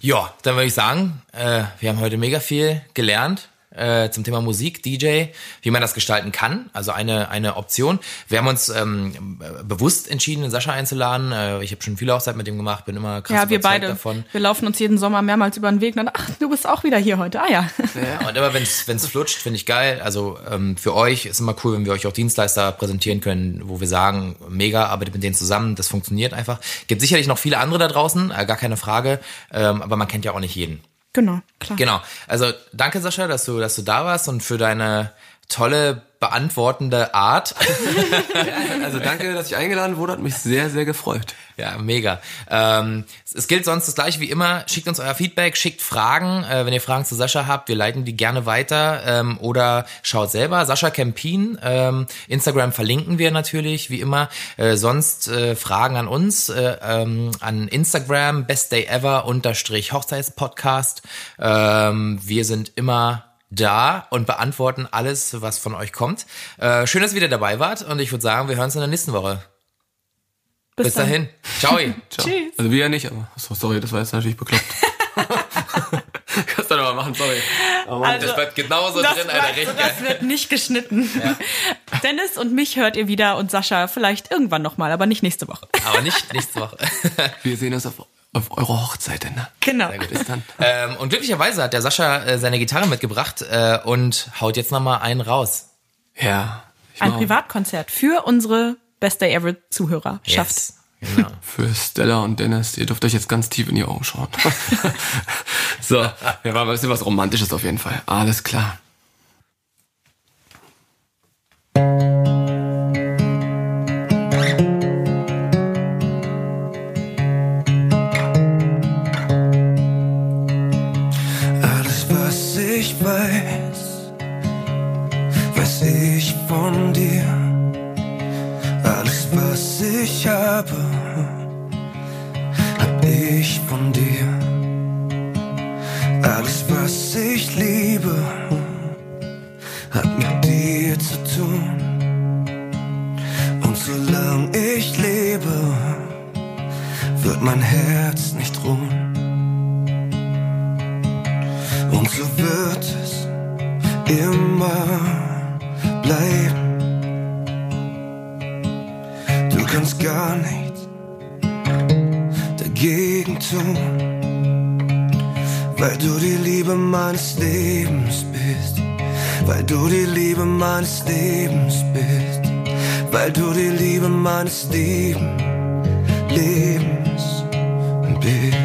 Ja, dann würde ich sagen, äh, wir haben heute mega viel gelernt äh, zum Thema Musik, DJ, wie man das gestalten kann. Also eine eine Option. Wir haben uns ähm, bewusst entschieden, den Sascha einzuladen. Äh, ich habe schon viele Hochzeiten mit ihm gemacht, bin immer krass Ja, wir beide. davon. Wir laufen uns jeden Sommer mehrmals über den Weg und dann, ach, du bist auch wieder hier heute. Ah ja. Ja, und immer wenn es flutscht, finde ich geil. Also ähm, für euch ist immer cool, wenn wir euch auch Dienstleister präsentieren können, wo wir sagen, mega, arbeitet mit denen zusammen, das funktioniert einfach. Gibt sicherlich noch viele andere da draußen, äh, gar keine Frage, ähm, aber man kennt ja auch nicht jeden. Genau, klar. Genau. Also danke Sascha, dass du, dass du da warst und für deine tolle beantwortende Art. Also danke, dass ich eingeladen wurde, hat mich sehr, sehr gefreut. Ja, mega. Ähm, es- gilt sonst das gleiche wie immer. Schickt uns euer Feedback, schickt Fragen. Äh, wenn ihr Fragen zu Sascha habt, wir leiten die gerne weiter. Ähm, oder schaut selber. Sascha Kempin. Ähm, Instagram verlinken wir natürlich, wie immer. Äh, sonst äh, Fragen an uns. Äh, ähm, an Instagram, Best Day Ever unterstrich Hochzeitspodcast. Ähm, wir sind immer da und beantworten alles, was von euch kommt. Äh, schön, dass ihr wieder dabei wart und ich würde sagen, wir hören uns in der nächsten Woche. Bis, dann. dahin. Ciao. Ciao. Tschüss. Also wir ja nicht, aber so, sorry, das war jetzt natürlich bekloppt. Kannst du doch mal machen, sorry. Also, Das bleibt genauso das, drin, Alter. Richtig das wird nicht geschnitten. Dennis und mich hört ihr wieder und Sascha vielleicht irgendwann nochmal, aber nicht nächste Woche. Aber nicht nächste Woche. Wir sehen uns auf, auf eurer Hochzeit, ne? Genau. Bis dann. ähm, und glücklicherweise hat der Sascha äh, seine Gitarre mitgebracht äh, und haut jetzt nochmal einen raus. Ja. Ein Privatkonzert für unsere Best Day Ever Zuhörer schafft. Yes. Genau. für Stella und Dennis, ihr dürft euch jetzt ganz tief in die Augen schauen. so, ja, war ein bisschen was Romantisches auf jeden Fall. Alles klar. Mein Herz nicht ruhen. Und so wird es immer bleiben. Du kannst gar nichts dagegen tun, weil du die Liebe meines Lebens bist. Weil du die Liebe meines Lebens bist. Weil du die Liebe meines Leben, Lebens bist.